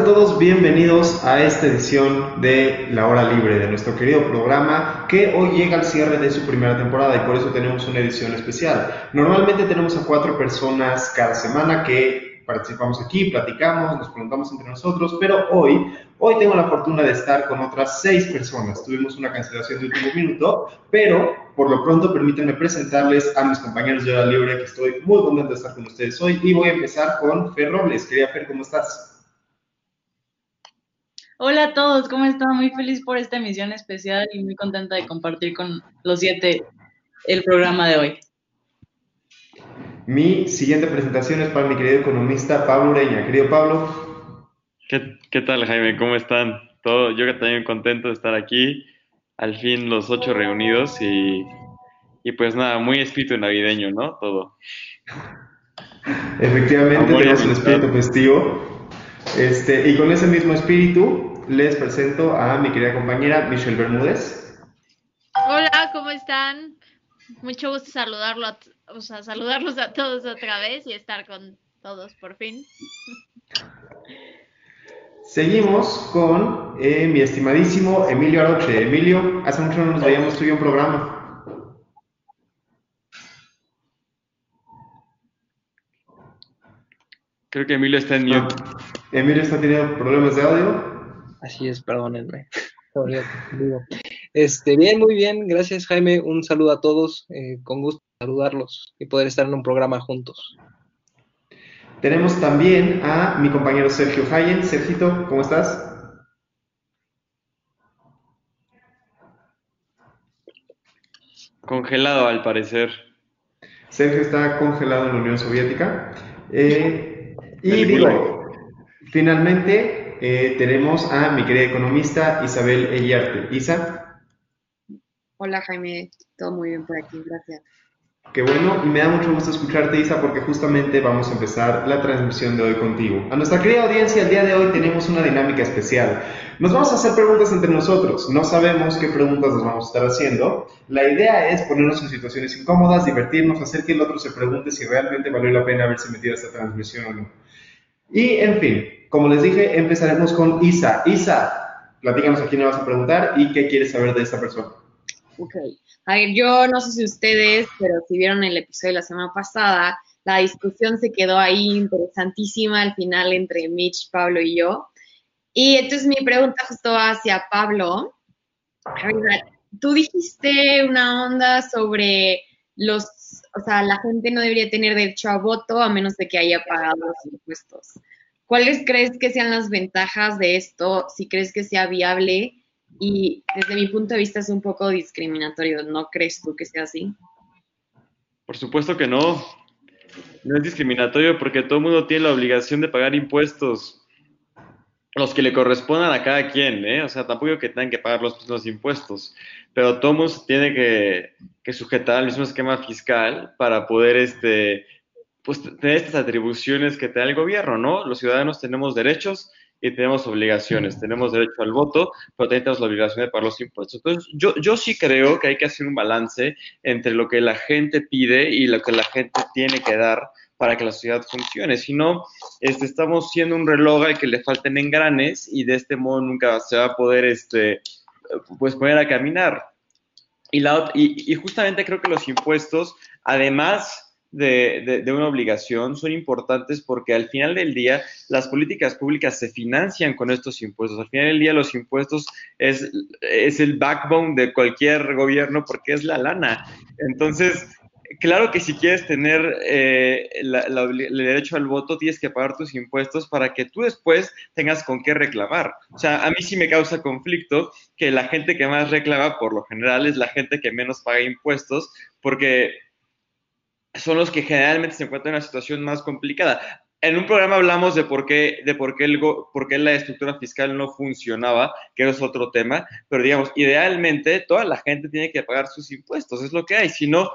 A todos, bienvenidos a esta edición de La Hora Libre de nuestro querido programa que hoy llega al cierre de su primera temporada y por eso tenemos una edición especial. Normalmente tenemos a cuatro personas cada semana que participamos aquí, platicamos, nos preguntamos entre nosotros, pero hoy, hoy tengo la fortuna de estar con otras seis personas. Tuvimos una cancelación de último minuto, pero por lo pronto permítanme presentarles a mis compañeros de Hora Libre que estoy muy contento de estar con ustedes hoy y voy a empezar con Fer Robles. Quería Fer, ¿cómo estás? Hola a todos, ¿cómo están? Muy feliz por esta emisión especial y muy contenta de compartir con los siete el programa de hoy. Mi siguiente presentación es para mi querido economista Pablo Ureña. Querido Pablo. ¿Qué, tal, Jaime? ¿Cómo están? Todo, yo que también contento de estar aquí, al fin los ocho reunidos y, y pues nada, muy espíritu navideño, ¿no? Todo. Efectivamente, tenemos un espíritu festivo. Este, y con ese mismo espíritu, les presento a mi querida compañera Michelle Bermúdez. Hola, ¿cómo están? Mucho gusto saludarlo o sea, saludarlos a todos otra vez y estar con todos por fin. Seguimos con eh, mi estimadísimo Emilio Aroche. Emilio, hace mucho no nos veíamos tú y un programa. Creo que Emilio está en mute. Emilio está teniendo problemas de audio. Así es, perdónenme. Este, bien, muy bien, gracias Jaime, un saludo a todos, eh, con gusto saludarlos y poder estar en un programa juntos. Tenemos también a mi compañero Sergio Hayen. Sergito, ¿cómo estás? Congelado al parecer. Sergio está congelado en la Unión Soviética. Eh, y digo, finalmente eh, tenemos a mi querida economista Isabel Ellarte. Isa. Hola Jaime, todo muy bien por aquí, gracias. Qué bueno, y me da mucho gusto escucharte, Isa, porque justamente vamos a empezar la transmisión de hoy contigo. A nuestra querida audiencia, el día de hoy tenemos una dinámica especial. Nos vamos a hacer preguntas entre nosotros. No sabemos qué preguntas nos vamos a estar haciendo. La idea es ponernos en situaciones incómodas, divertirnos, hacer que el otro se pregunte si realmente valió la pena haberse metido a esta transmisión o no. Y, en fin, como les dije, empezaremos con Isa. Isa, platícanos a quién le vas a preguntar y qué quieres saber de esta persona. Ok. A ver, yo no sé si ustedes, pero si vieron el episodio de la semana pasada, la discusión se quedó ahí interesantísima al final entre Mitch, Pablo y yo. Y entonces mi pregunta justo hacia Pablo. Tú dijiste una onda sobre los, o sea, la gente no debería tener derecho a voto a menos de que haya pagado los impuestos. ¿Cuáles crees que sean las ventajas de esto? Si crees que sea viable y desde mi punto de vista es un poco discriminatorio, ¿no crees tú que sea así? Por supuesto que no. No es discriminatorio porque todo el mundo tiene la obligación de pagar impuestos, los que le correspondan a cada quien, ¿eh? O sea, tampoco que tengan que pagar los mismos impuestos, pero todo el mundo tiene que, que sujetar al mismo esquema fiscal para poder este, pues tener estas atribuciones que te da el gobierno, ¿no? Los ciudadanos tenemos derechos y tenemos obligaciones. Tenemos derecho al voto, pero también tenemos la obligación de pagar los impuestos. Entonces, yo, yo sí creo que hay que hacer un balance entre lo que la gente pide y lo que la gente tiene que dar para que la sociedad funcione. Si no, este, estamos siendo un reloj al que le falten engranes y de este modo nunca se va a poder este, pues, poner a caminar. Y, la, y, y justamente creo que los impuestos, además de, una obligación son importantes porque al final del día las políticas públicas se financian con estos impuestos. Al final del día los impuestos es, es el backbone de cualquier gobierno porque es la lana. Entonces, claro que si quieres tener eh, el derecho al voto, tienes que pagar tus impuestos para que tú después tengas con qué reclamar. O sea, a mí sí me causa conflicto que la gente que más reclama, por lo general, es la gente que menos paga impuestos, porque son los que generalmente se encuentran en una situación más complicada. En un programa hablamos de por qué, de por qué, el, por qué la estructura fiscal no funcionaba, que es otro tema, pero digamos, idealmente toda la gente tiene que pagar sus impuestos, es lo que hay. Si no,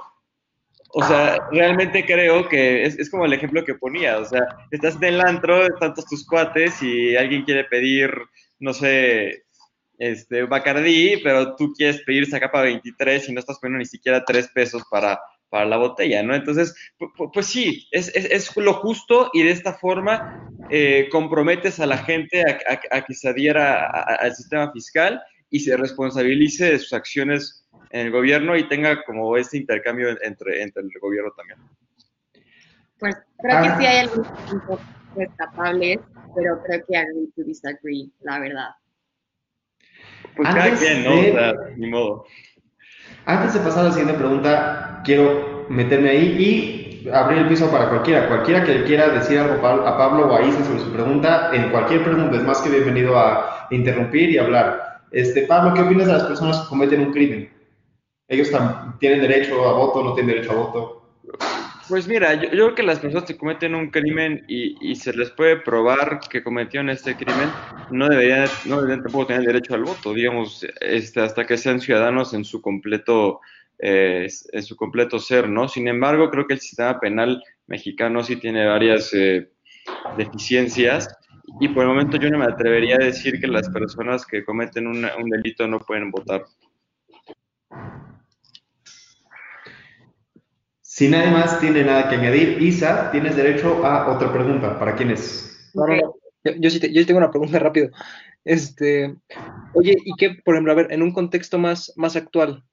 O sea, realmente creo que es, es, como el ejemplo que ponía. O sea, estás en el antro, tantos tus cuates y alguien quiere pedir, no sé, este, Bacardí, pero tú quieres pedir esa capa 23 y no estás poniendo ni siquiera tres pesos para, para la botella, ¿no? Entonces, pues sí, es, es, es, lo justo y de esta forma eh, comprometes a la gente a, a, a que se adhiera al sistema fiscal y se responsabilice de sus acciones en el gobierno y tenga como este intercambio entre, entre el gobierno también. Pues creo que sí hay algunos puntos destacables, pero creo que agree to disagree, la verdad. Pues cada quien, ¿no? De, o sea, ni modo. Antes de pasar a la siguiente pregunta, quiero meterme ahí y abrir el piso para cualquiera. Cualquiera que quiera decir algo a Pablo o a Isa sobre su pregunta, en cualquier pregunta es más que bienvenido a interrumpir y hablar. Este, Pablo, ¿qué opinas de las personas que cometen un crimen? ¿Ellos tienen derecho a voto o no tienen derecho a voto? Pues mira, yo, creo que las personas que cometen un crimen y, y, se les puede probar que cometieron este crimen, no deberían, no deberían tampoco tener derecho al voto, digamos, este, hasta que sean ciudadanos en su completo, eh, en su completo ser, ¿no? Sin embargo, creo que el sistema penal mexicano sí tiene varias eh, deficiencias y por el momento yo no me atrevería a decir que las personas que cometen un delito no pueden votar. Si nadie más tiene nada que añadir, Isa, tienes derecho a otra pregunta. ¿Para quién es? No, no, no. Yo, yo, sí te, yo sí tengo una pregunta rápido. Este, oye, ¿y qué, por ejemplo, a ver, en un contexto más, más actual,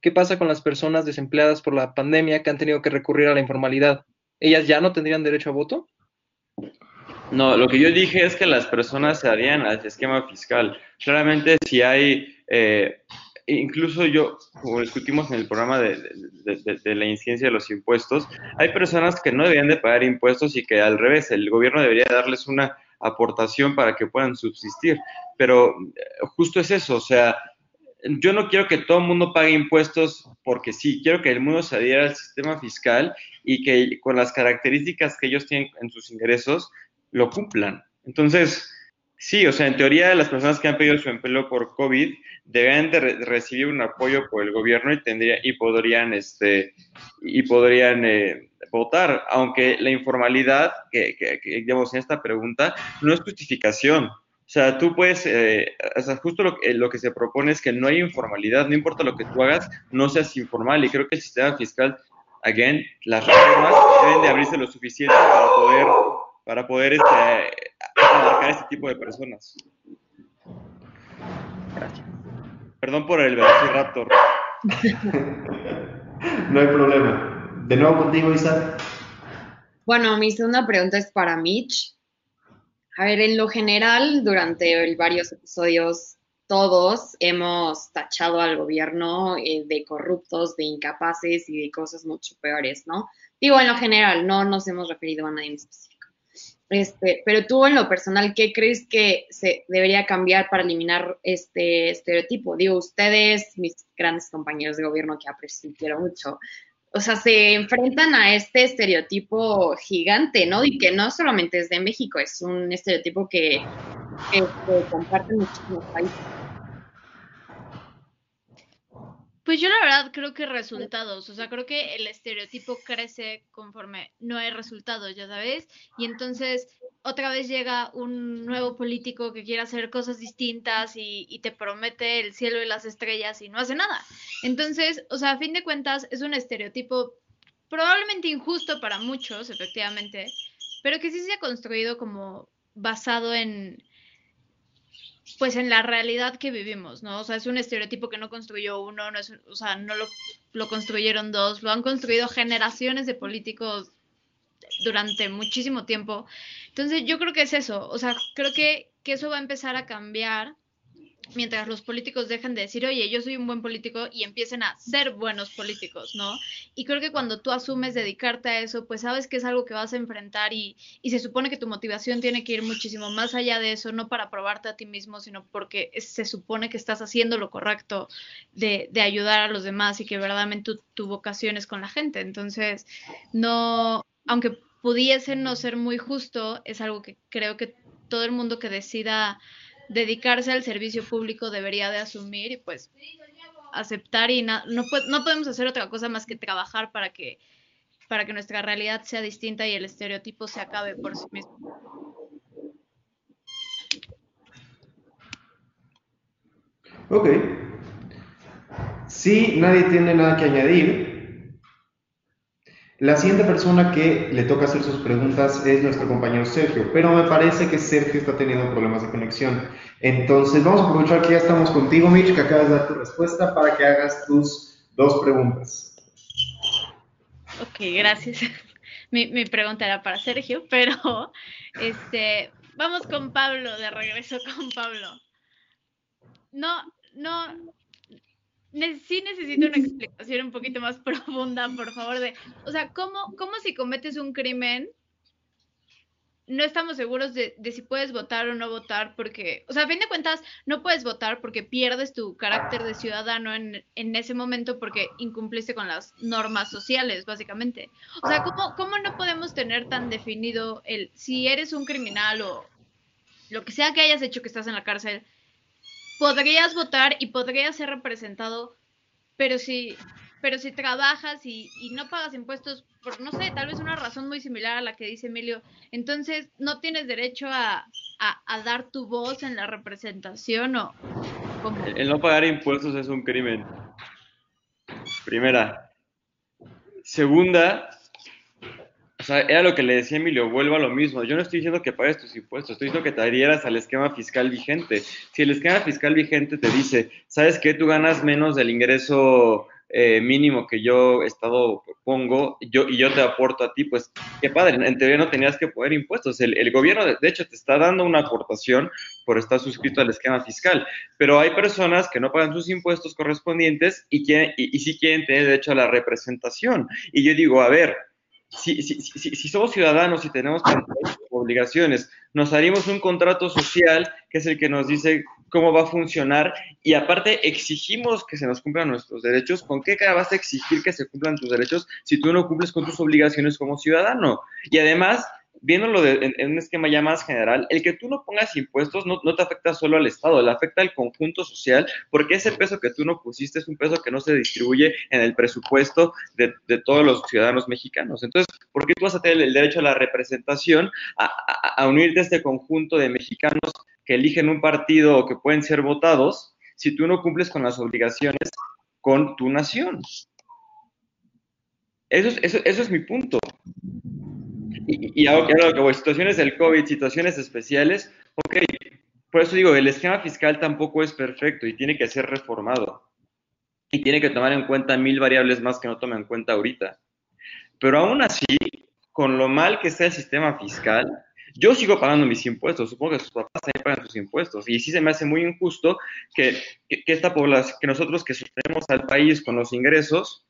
qué pasa con las personas desempleadas por la pandemia que han tenido que recurrir a la informalidad? ¿Ellas ya no tendrían derecho a voto? No, lo que yo dije es que las personas se adhían al esquema fiscal. Claramente, si hay eh, incluso yo, como discutimos en el programa de, la incidencia de los impuestos, hay personas que no deberían de pagar impuestos y que al revés, el gobierno debería darles una aportación para que puedan subsistir. Pero justo es eso, o sea, yo no quiero que todo el mundo pague impuestos porque sí, quiero que el mundo se adhiera al sistema fiscal y que con las características que ellos tienen en sus ingresos lo cumplan. Entonces, Sí, o sea, en teoría las personas que han pedido su empleo por COVID deben de re recibir un apoyo por el gobierno y tendría y podrían este y podrían eh, votar, aunque la informalidad que, digamos en esta pregunta no es justificación. O sea, tú puedes, eh, o sea, justo lo, eh, lo, que se propone es que no hay informalidad, no importa lo que tú hagas, no seas informal. Y creo que el sistema fiscal, again, las reformas deben de abrirse lo suficiente para poder, para poder este, este tipo de personas. Gracias. Perdón por el Velociraptor. no hay problema. De nuevo contigo, Isa. Bueno, mi segunda pregunta es para Mitch. A ver, en lo general, durante varios episodios, todos hemos tachado al gobierno eh, de corruptos, de incapaces y de cosas mucho peores, ¿no? Digo, en lo general, no nos hemos referido a nadie en específico. Este, pero tú en lo personal, ¿qué crees que se debería cambiar para eliminar este estereotipo? Digo, ustedes, mis grandes compañeros de gobierno que aprecio quiero mucho, o sea, se enfrentan a este estereotipo gigante, ¿no? Y que no solamente es de México, es un estereotipo que, que, que comparten muchísimos países. Pues yo la verdad creo que resultados, o sea, creo que el estereotipo crece conforme no hay resultados, ya sabes, y entonces otra vez llega un nuevo político que quiere hacer cosas distintas y, y, te promete el cielo y las estrellas y no hace nada. Entonces, o sea, a fin de cuentas es un estereotipo probablemente injusto para muchos, efectivamente, pero que sí se ha construido como basado en, pues en la realidad que vivimos, ¿no? O sea, es un estereotipo que no construyó uno, no es, o sea, no lo, lo construyeron dos, lo han construido generaciones de políticos durante muchísimo tiempo. Entonces, yo creo que es eso, o sea, creo que, que eso va a empezar a cambiar mientras los políticos dejan de decir, oye, yo soy un buen político y empiecen a ser buenos políticos, ¿no? Y creo que cuando tú asumes dedicarte a eso, pues sabes que es algo que vas a enfrentar y, y se supone que tu motivación tiene que ir muchísimo más allá de eso, no para probarte a ti mismo, sino porque se supone que estás haciendo lo correcto de, de ayudar a los demás y que verdaderamente tu, tu vocación es con la gente. Entonces, no, aunque pudiese no ser muy justo, es algo que creo que todo el mundo que decida dedicarse al servicio público debería de asumir y pues aceptar y no podemos hacer otra cosa más que trabajar para que para que nuestra realidad sea distinta y el estereotipo se acabe por sí mismo. Ok. Si nadie tiene nada que añadir, la siguiente persona que le toca hacer sus preguntas es nuestro compañero Sergio, pero me parece que Sergio está teniendo problemas de conexión. Entonces vamos a aprovechar que ya estamos contigo, Mitch, que acabas de dar tu respuesta para que hagas tus dos preguntas. Ok, gracias. Mi, mi pregunta era para Sergio, pero este, vamos con Pablo, de regreso con Pablo. No, no, sí necesito una explicación un poquito más profunda, por favor, de, o sea, ¿cómo, cómo si cometes un crimen no estamos seguros de, de si puedes votar o no votar? Porque, o sea, a fin de cuentas, no puedes votar porque pierdes tu carácter de ciudadano en, en ese momento porque incumpliste con las normas sociales, básicamente. O sea, ¿cómo, ¿cómo no podemos tener tan definido el si eres un criminal o lo que sea que hayas hecho que estás en la cárcel? Podrías votar y podrías ser representado, pero si, pero si trabajas y, y no pagas impuestos por, no sé, tal vez una razón muy similar a la que dice Emilio, entonces no tienes derecho a, a, dar tu voz en la representación o. El, no pagar impuestos es un crimen. Primera. Segunda, sea, era lo que le decía Emilio, vuelvo a lo mismo. Yo no estoy diciendo que pagues tus impuestos, estoy diciendo que te adhieras al esquema fiscal vigente. Si el esquema fiscal vigente te dice, ¿sabes qué? Tú ganas menos del ingreso eh, mínimo que yo Estado pongo y yo te aporto a ti, pues qué padre, en teoría no tenías que poner impuestos. El, gobierno, de, de, hecho, te está dando una aportación por estar suscrito al esquema fiscal, pero hay personas que no pagan sus impuestos correspondientes y, quieren, y, y sí quieren tener derecho a la representación. Y yo digo, a ver, si, si, somos ciudadanos y tenemos obligaciones, nos haríamos un contrato social que es el que nos dice cómo va a funcionar y aparte exigimos que se nos cumplan nuestros derechos. ¿Con qué cara vas a exigir que se cumplan tus derechos si tú no cumples con tus obligaciones como ciudadano? Y además, viéndolo de, en, un esquema ya más general, el que tú no pongas impuestos no, no, te afecta solo al Estado, le afecta al conjunto social, porque ese peso que tú no pusiste es un peso que no se distribuye en el presupuesto de, de todos los ciudadanos mexicanos. Entonces, ¿por qué tú vas a tener el derecho a la representación, a, a, a unirte a este conjunto de mexicanos que eligen un partido o que pueden ser votados si tú no cumples con las obligaciones con tu nación? Eso es, eso, eso es mi punto. Y, y que voy, situaciones del COVID, situaciones especiales, ok, por eso digo, el esquema fiscal tampoco es perfecto y tiene que ser reformado. Y tiene que tomar en cuenta mil variables más que no toma en cuenta ahorita. Pero aún así, con lo mal que está el sistema fiscal, yo sigo pagando mis impuestos, supongo que sus papás también pagan sus impuestos, y sí se me hace muy injusto que, que, que esta población, que nosotros que sostenemos al país con los ingresos,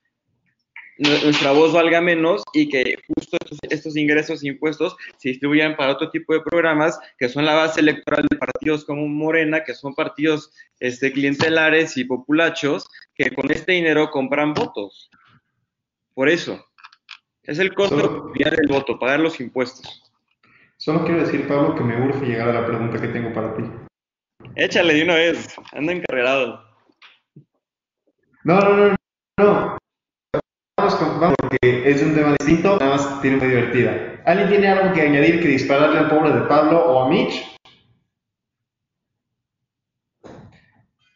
nuestra voz valga menos y que justo estos, estos, ingresos e impuestos se distribuyan para otro tipo de programas que son la base electoral de partidos como Morena, que son partidos este, clientelares y populachos, que con este dinero compran votos. Por eso, es el costo Solo, de el voto, pagar los impuestos. Solo quiero decir, Pablo, que me urge llegar a la pregunta que tengo para ti. Échale de una vez, anda encarregado. No, no, no, no. Vamos, con, vamos, porque es un tema distinto, nada más tiene muy divertida. ¿Alguien tiene algo que añadir que dispararle al pobre de Pablo o a Mitch?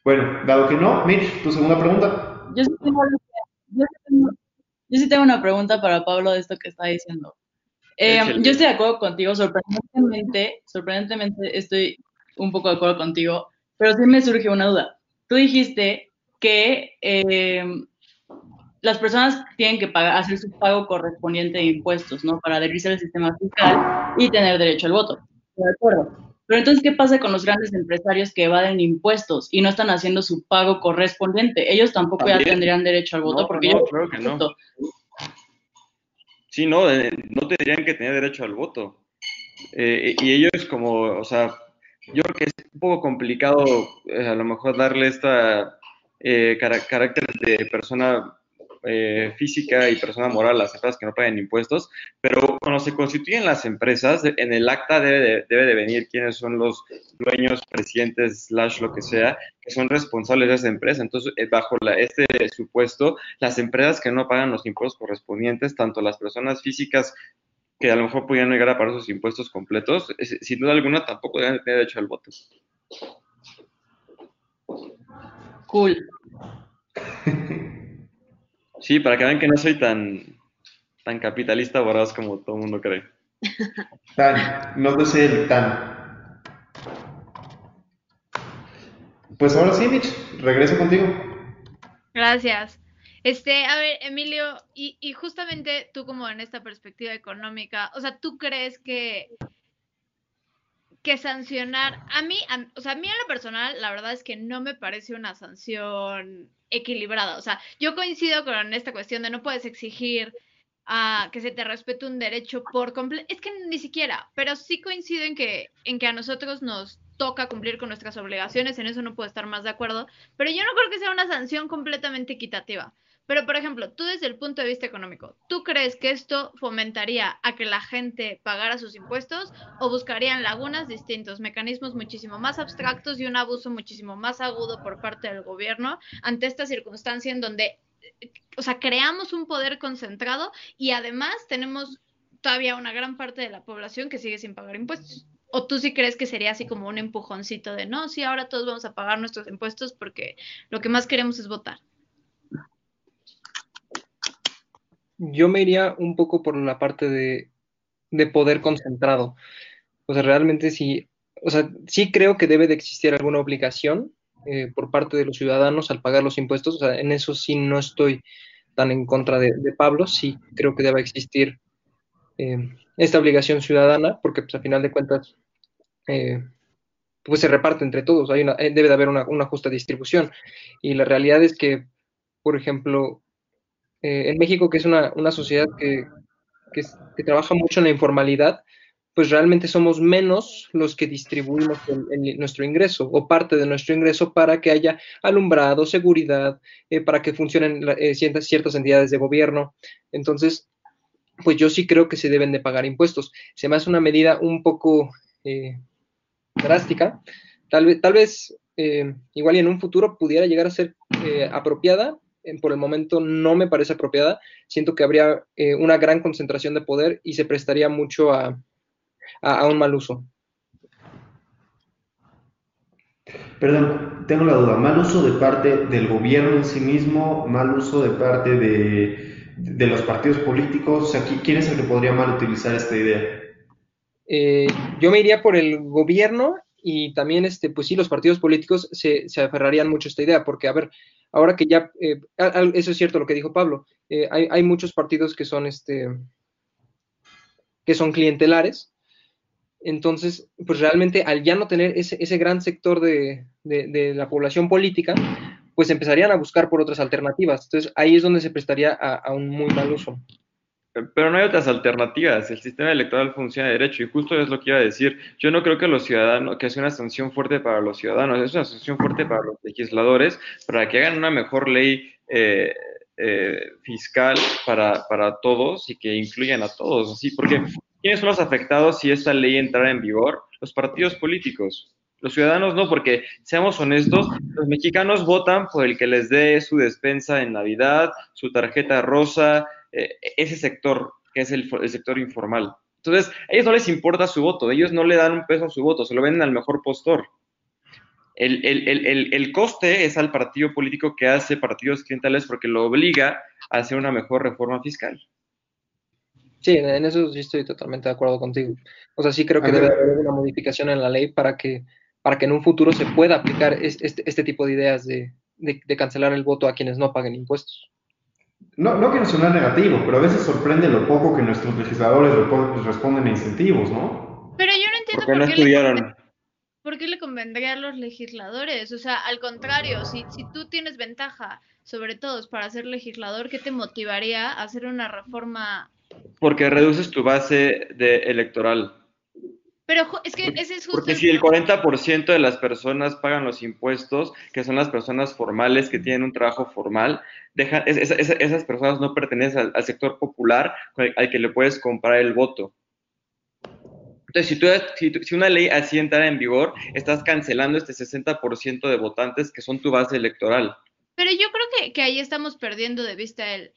Bueno, dado que no, Mitch, tu segunda pregunta. Yo sí tengo, yo sí tengo, yo sí tengo una pregunta para Pablo de esto que está diciendo. Eh, yo estoy de acuerdo contigo, sorprendentemente, sorprendentemente estoy un poco de acuerdo contigo, pero sí me surge una duda. Tú dijiste que eh, las personas tienen que pagar, hacer su pago correspondiente de impuestos, ¿no? Para adherirse al sistema fiscal y tener derecho al voto. De acuerdo. Pero entonces, ¿qué pasa con los grandes empresarios que evaden impuestos y no están haciendo su pago correspondiente? Ellos tampoco ¿También? ya tendrían derecho al voto no, porque no, ellos... Creo que no. Sí, no, no tendrían que tener derecho al voto. Eh, y ellos como, o sea, yo creo que es un poco complicado eh, a lo mejor darle esta eh, car carácter de persona eh, física y persona moral las empresas que no pagan impuestos, pero cuando se constituyen las empresas, en el acta debe de, debe de venir quiénes son los dueños, presidentes, slash lo que sea, que son responsables de esa empresa. Entonces, eh, bajo este supuesto, las empresas que no pagan los impuestos correspondientes, tanto las personas físicas que a lo mejor pudieran llegar a pagar sus impuestos completos, sin duda alguna tampoco deben tener derecho al voto. Cool. Sí, para que vean que no soy tan, tan capitalista voraz como todo el mundo cree. Tan, no te el tan. Pues ahora sí, Mitch, regreso contigo. Gracias. Este, a ver, Emilio, y, y, justamente tú como en esta perspectiva económica, o sea, ¿tú crees que, que sancionar, a mí, o sea, a mí en lo personal, la verdad es que no me parece una sanción equilibrada, o sea, yo coincido con esta cuestión de no puedes exigir a que se te respete un derecho por completo, es que ni siquiera, pero sí coincido en que, en que a nosotros nos toca cumplir con nuestras obligaciones, en eso no puedo estar más de acuerdo, pero yo no creo que sea una sanción completamente equitativa. Pero, por ejemplo, tú desde el punto de vista económico, ¿tú crees que esto fomentaría a que la gente pagara sus impuestos o buscarían lagunas, distintos mecanismos muchísimo más abstractos y un abuso muchísimo más agudo por parte del gobierno ante esta circunstancia en donde, o sea, creamos un poder concentrado y además tenemos todavía una gran parte de la población que sigue sin pagar impuestos? ¿O tú sí crees que sería así como un empujoncito de, no, sí, ahora todos vamos a pagar nuestros impuestos porque lo que más queremos es votar? Yo me iría un poco por la parte de, poder concentrado. O sea, realmente sí, o sea, sí creo que debe de existir alguna obligación eh, por parte de los ciudadanos al pagar los impuestos. O sea, en eso sí no estoy tan en contra de, Pablo, sí creo que debe existir eh, esta obligación ciudadana, porque pues a final de cuentas, eh, pues se reparte entre todos, hay una, debe de haber una, una justa distribución. Y la realidad es que, por ejemplo, eh, en México, que es una, sociedad que, trabaja mucho en la informalidad, pues realmente somos menos los que distribuimos nuestro ingreso o parte de nuestro ingreso para que haya alumbrado, seguridad, eh, para que funcionen eh, ciertas, entidades de gobierno. Entonces, pues yo sí creo que se deben de pagar impuestos. Se me hace una medida un poco drástica. Tal tal vez igual y en un futuro pudiera llegar a ser apropiada, por el momento no me parece apropiada. Siento que habría eh, una gran concentración de poder y se prestaría mucho a, un mal uso. Perdón, tengo la duda. ¿Mal uso de parte del gobierno en sí mismo? ¿Mal uso de parte de, los partidos políticos? O sea, ¿quién es el que podría mal utilizar esta idea? Eh, yo me iría por el gobierno y también, este, pues sí, los partidos políticos se, se aferrarían mucho a esta idea, porque, a ver, ahora que ya, eh, eso es cierto lo que dijo Pablo, eh, hay, muchos partidos que son, este, que son clientelares, entonces, pues realmente al ya no tener ese, ese gran sector de, la población política, pues empezarían a buscar por otras alternativas. Entonces, ahí es donde se prestaría a un muy mal uso. Pero no hay otras alternativas. El sistema electoral funciona de derecho y justo es lo que iba a decir. Yo no creo que los ciudadanos, que sea una sanción fuerte para los ciudadanos, es una sanción fuerte para los legisladores para que hagan una mejor ley eh, eh, fiscal para, para, todos y que incluyan a todos. Así, porque ¿quiénes son los afectados si esta ley entrara en vigor? Los partidos políticos. Los ciudadanos no, porque seamos honestos, los mexicanos votan por el que les dé su despensa en Navidad, su tarjeta rosa, eh, ese sector, que es el, sector informal. Entonces, a ellos no les importa su voto, ellos no le dan un peso a su voto, se lo venden al mejor postor. El, coste es al partido político que hace partidos clientales porque lo obliga a hacer una mejor reforma fiscal. Sí, en eso sí estoy totalmente de acuerdo contigo. O sea, sí creo que debe haber una modificación en la ley para que, para que en un futuro se pueda aplicar este, este tipo de ideas de cancelar el voto a quienes no paguen impuestos no, no quiero sonar negativo, pero a veces sorprende lo poco que nuestros legisladores responden a incentivos, ¿no? Pero yo no entiendo por, qué, no estudiaron. Le, por qué le convendría a los legisladores. O sea, al contrario, si, si tú tienes ventaja sobre todos para ser legislador, ¿qué te motivaría a hacer una reforma? Porque reduces tu base de electoral. Pero es que ese es justo. Porque si el 40% de las personas pagan los impuestos, que son las personas formales que tienen un trabajo formal, esas personas no pertenecen al, sector popular al que le puedes comprar el voto. Entonces, si, tú, si, una ley así entra en vigor, estás cancelando este 60% de votantes que son tu base electoral. Pero yo creo que, que ahí estamos perdiendo de vista el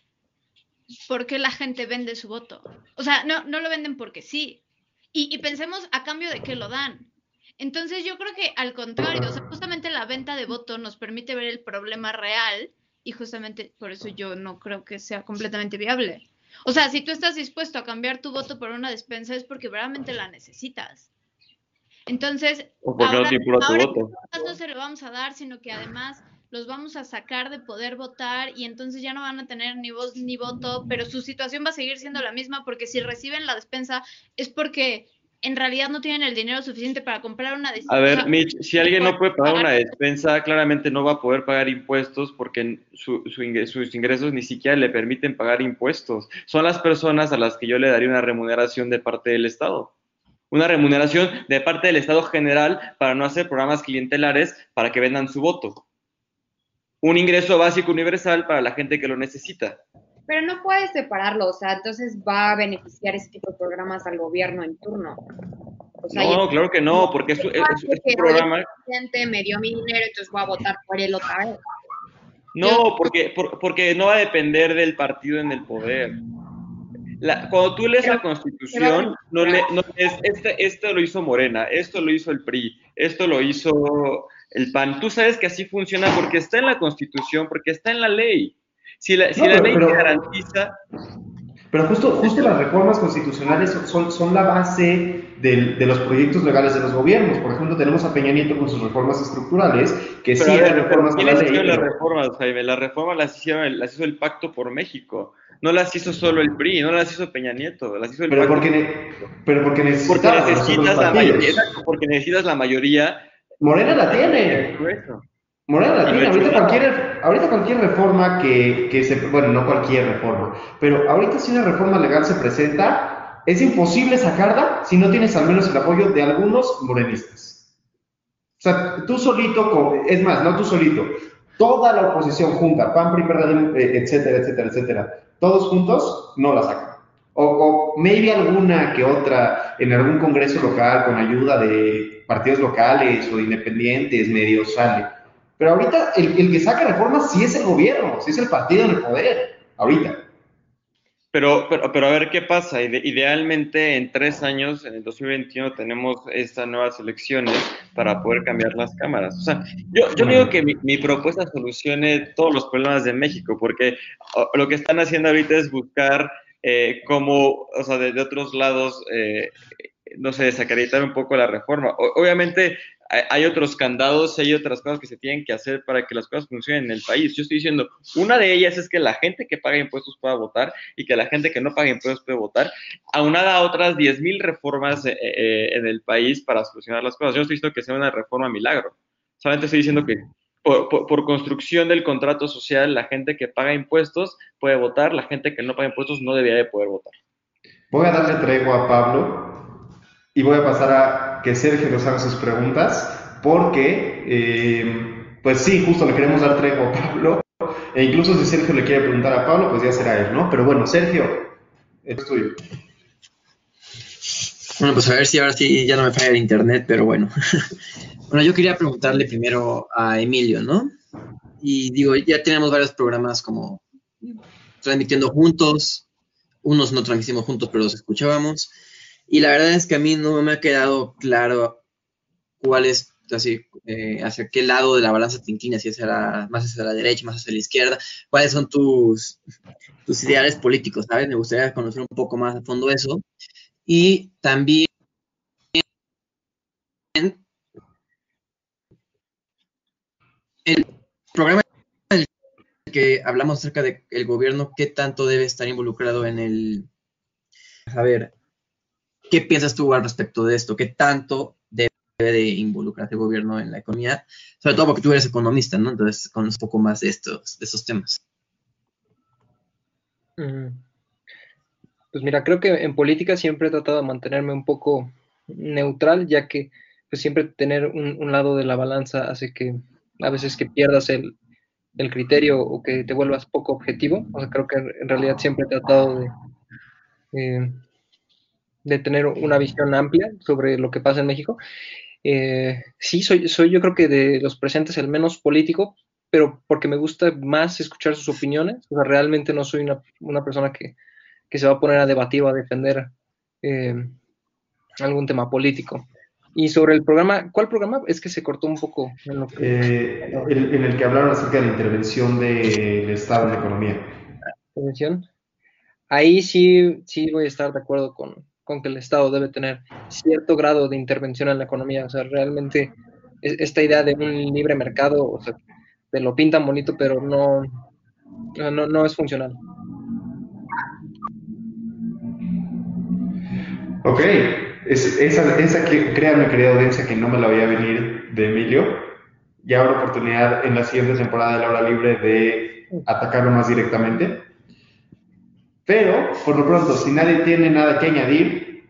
por qué la gente vende su voto. O sea, no, no lo venden porque sí. Y, y pensemos a cambio de qué lo dan. Entonces yo creo que al contrario, o sea, justamente la venta de voto nos permite ver el problema real y justamente por eso yo no creo que sea completamente viable. O sea, si tú estás dispuesto a cambiar tu voto por una despensa es porque realmente la necesitas. Entonces, ahora, no se lo vamos a dar, sino que además los vamos a sacar de poder votar y entonces ya no van a tener ni voz ni voto, pero su situación va a seguir siendo la misma porque si reciben la despensa es porque en realidad no tienen el dinero suficiente para comprar una despensa. A ver, Mitch, si alguien no puede pagar una despensa, claramente no va a poder pagar impuestos porque su, sus ingresos ni siquiera le permiten pagar impuestos. Son las personas a las que yo le daría una remuneración de parte del Estado. Una remuneración de parte del Estado general para no hacer programas clientelares para que vendan su voto. Un ingreso básico universal para la gente que lo necesita. Pero no puedes separarlo, o sea, entonces va a beneficiar ese tipo de programas al gobierno en turno. no, claro que no, porque es, es, un programa... El me dio mi dinero, entonces voy a votar por él otra vez. No, porque, porque no va a depender del partido en el poder. cuando tú lees la Constitución, no, le, no este, esto lo hizo Morena, esto lo hizo el PRI, esto lo hizo el PAN. Tú sabes que así funciona porque está en la Constitución, porque está en la ley. Si la, ley garantiza... Pero justo, justo las reformas constitucionales son, son la base de, los proyectos legales de los gobiernos. Por ejemplo, tenemos a Peña Nieto con sus reformas estructurales, que sí hay reformas ¿quién la las reformas, Jaime? Las reformas las, hicieron, las hizo el Pacto por México. No las hizo solo el PRI, no las hizo Peña Nieto, las hizo el pero porque, pero porque necesitas, la mayoría, porque necesitas la mayoría. Morena la tiene. Morena Latina, ahorita cualquier, ahorita cualquier reforma que, que, se, bueno, no cualquier reforma, pero ahorita si una reforma legal se presenta, es imposible sacarla si no tienes al menos el apoyo de algunos morenistas. O sea, tú solito, es más, no tú solito, toda la oposición junta, PAN, PRI, PRD, eh, etcétera, etcétera, etcétera, todos juntos no la sacan. O, o maybe alguna que otra en algún congreso local con ayuda de partidos locales o de independientes medio sale pero ahorita el, el que saca reformas sí es el gobierno, sí es el partido en el poder, ahorita. Pero, pero, pero, a ver qué pasa. Idealmente en tres años, en el 2021, tenemos estas nuevas elecciones para poder cambiar las cámaras. O sea, yo, yo digo que mi, mi, propuesta solucione todos los problemas de México, porque lo que están haciendo ahorita es buscar eh, cómo, o sea, de, otros lados, eh, no sé, desacreditar un poco la reforma. obviamente hay otros candados, hay otras cosas que se tienen que hacer para que las cosas funcionen en el país. Yo estoy diciendo, una de ellas es que la gente que paga impuestos pueda votar y que la gente que no paga impuestos puede votar, aunada a otras 10.000 reformas eh, eh, en el país para solucionar las cosas. Yo no estoy diciendo que sea una reforma milagro, solamente estoy diciendo que por, construcción del contrato social, la gente que paga impuestos puede votar, la gente que no paga impuestos no debería de poder votar. Voy a darle tregua a Pablo y voy a pasar a que Sergio nos haga sus preguntas, porque, eh, pues sí, justo le queremos dar tregua a Pablo, e incluso si Sergio le quiere preguntar a Pablo, pues ya será él, ¿no? Pero bueno, Sergio, es tuyo. Bueno, pues a ver si ahora sí ya no me falla el internet, pero bueno. bueno, yo quería preguntarle primero a Emilio, ¿no? Y digo, ya tenemos varios programas como transmitiendo juntos, unos no transmitimos juntos, pero los escuchábamos. Y la verdad es que a mí no me ha quedado claro cuál es, así, eh, hacia qué lado de la balanza te inclinas, si es más hacia la derecha, más hacia la izquierda, cuáles son tus, tus ideales políticos, ¿sabes? Me gustaría conocer un poco más a fondo eso. Y también el programa que hablamos acerca del gobierno, qué tanto debe estar involucrado en el, a ver, ¿Qué piensas tú al respecto de esto? ¿Qué tanto debe de involucrarse el gobierno en la economía? Sobre todo porque tú eres economista, ¿no? Entonces conoces un poco más de estos, de estos temas. Pues mira, creo que en política siempre he tratado de mantenerme un poco neutral, ya que pues, siempre tener un, lado de la balanza hace que a veces que pierdas el, criterio o que te vuelvas poco objetivo. O sea, creo que en realidad siempre he tratado de, eh, de tener una visión amplia sobre lo que pasa en México. Eh, sí, soy, soy yo creo que de los presentes el menos político, pero porque me gusta más escuchar sus opiniones. O sea, realmente no soy una, persona que, se va a poner a debatir o a defender eh, algún tema político. Y sobre el programa, ¿cuál programa? Es que se cortó un poco. En, lo que... Eh, en, el que hablaron acerca de la intervención del Estado en la economía. ¿Intervención? Ahí sí, sí voy a estar de acuerdo con, con que el Estado debe tener cierto grado de intervención en la economía. O sea, realmente esta idea de un libre mercado, o sea, te lo pintan bonito, pero no, no, no es funcional. Ok, esa, esa que, créanme, querida audiencia, que no me la voy a venir de Emilio. Ya habrá oportunidad en la siguiente temporada de la hora libre de atacarlo más directamente. Pero, por lo pronto, si nadie tiene nada que añadir,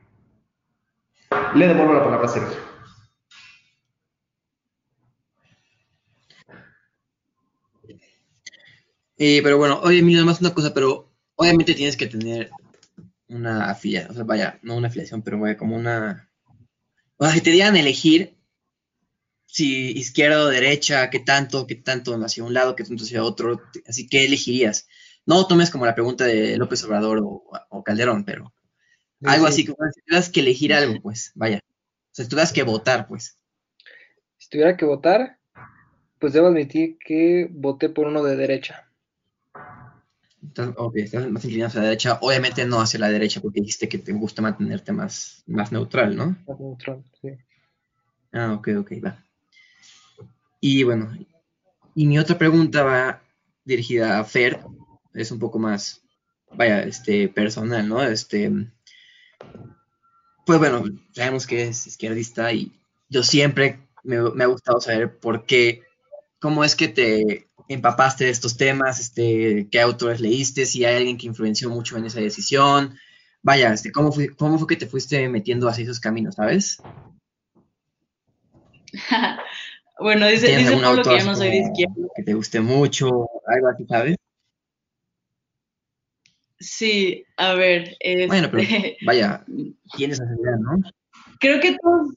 le devuelvo la palabra a Sergio. Eh, pero bueno, oye, mira, más una cosa, pero obviamente tienes que tener una afiliación, o sea, vaya, no una afiliación, pero vaya, como una... O sea, si te dieran elegir si izquierda o derecha, qué tanto, qué tanto hacia un lado, qué tanto hacia otro, así que elegirías. No tomes como la pregunta de López Obrador o, Calderón, pero algo así, como si tuvieras que elegir algo, pues, vaya. O sea, si tuvieras que votar, pues. Si tuviera que votar, pues debo admitir que voté por uno de derecha. ok, estás más inclinado hacia la derecha. Obviamente no hacia la derecha, porque dijiste que te gusta mantenerte más, más neutral, ¿no? Más neutral, sí. Ah, ok, ok, va. Y bueno, y mi otra pregunta va dirigida a Fer, es un poco más, vaya, este, personal, ¿no? Este, pues bueno, sabemos que es izquierdista y yo siempre me, ha gustado saber por qué, cómo es que te empapaste de estos temas, este, qué autores leíste, si hay alguien que influenció mucho en esa decisión. Vaya, este, ¿cómo, fue, ¿cómo fue que te fuiste metiendo hacia esos caminos, sabes? bueno, dice, dice Pablo que yo no soy de izquierda. Que te guste mucho, algo así, ¿sabes? Sí, a ver. Bueno, pero este, vaya, tienes esa idea, ¿no? Creo que todos,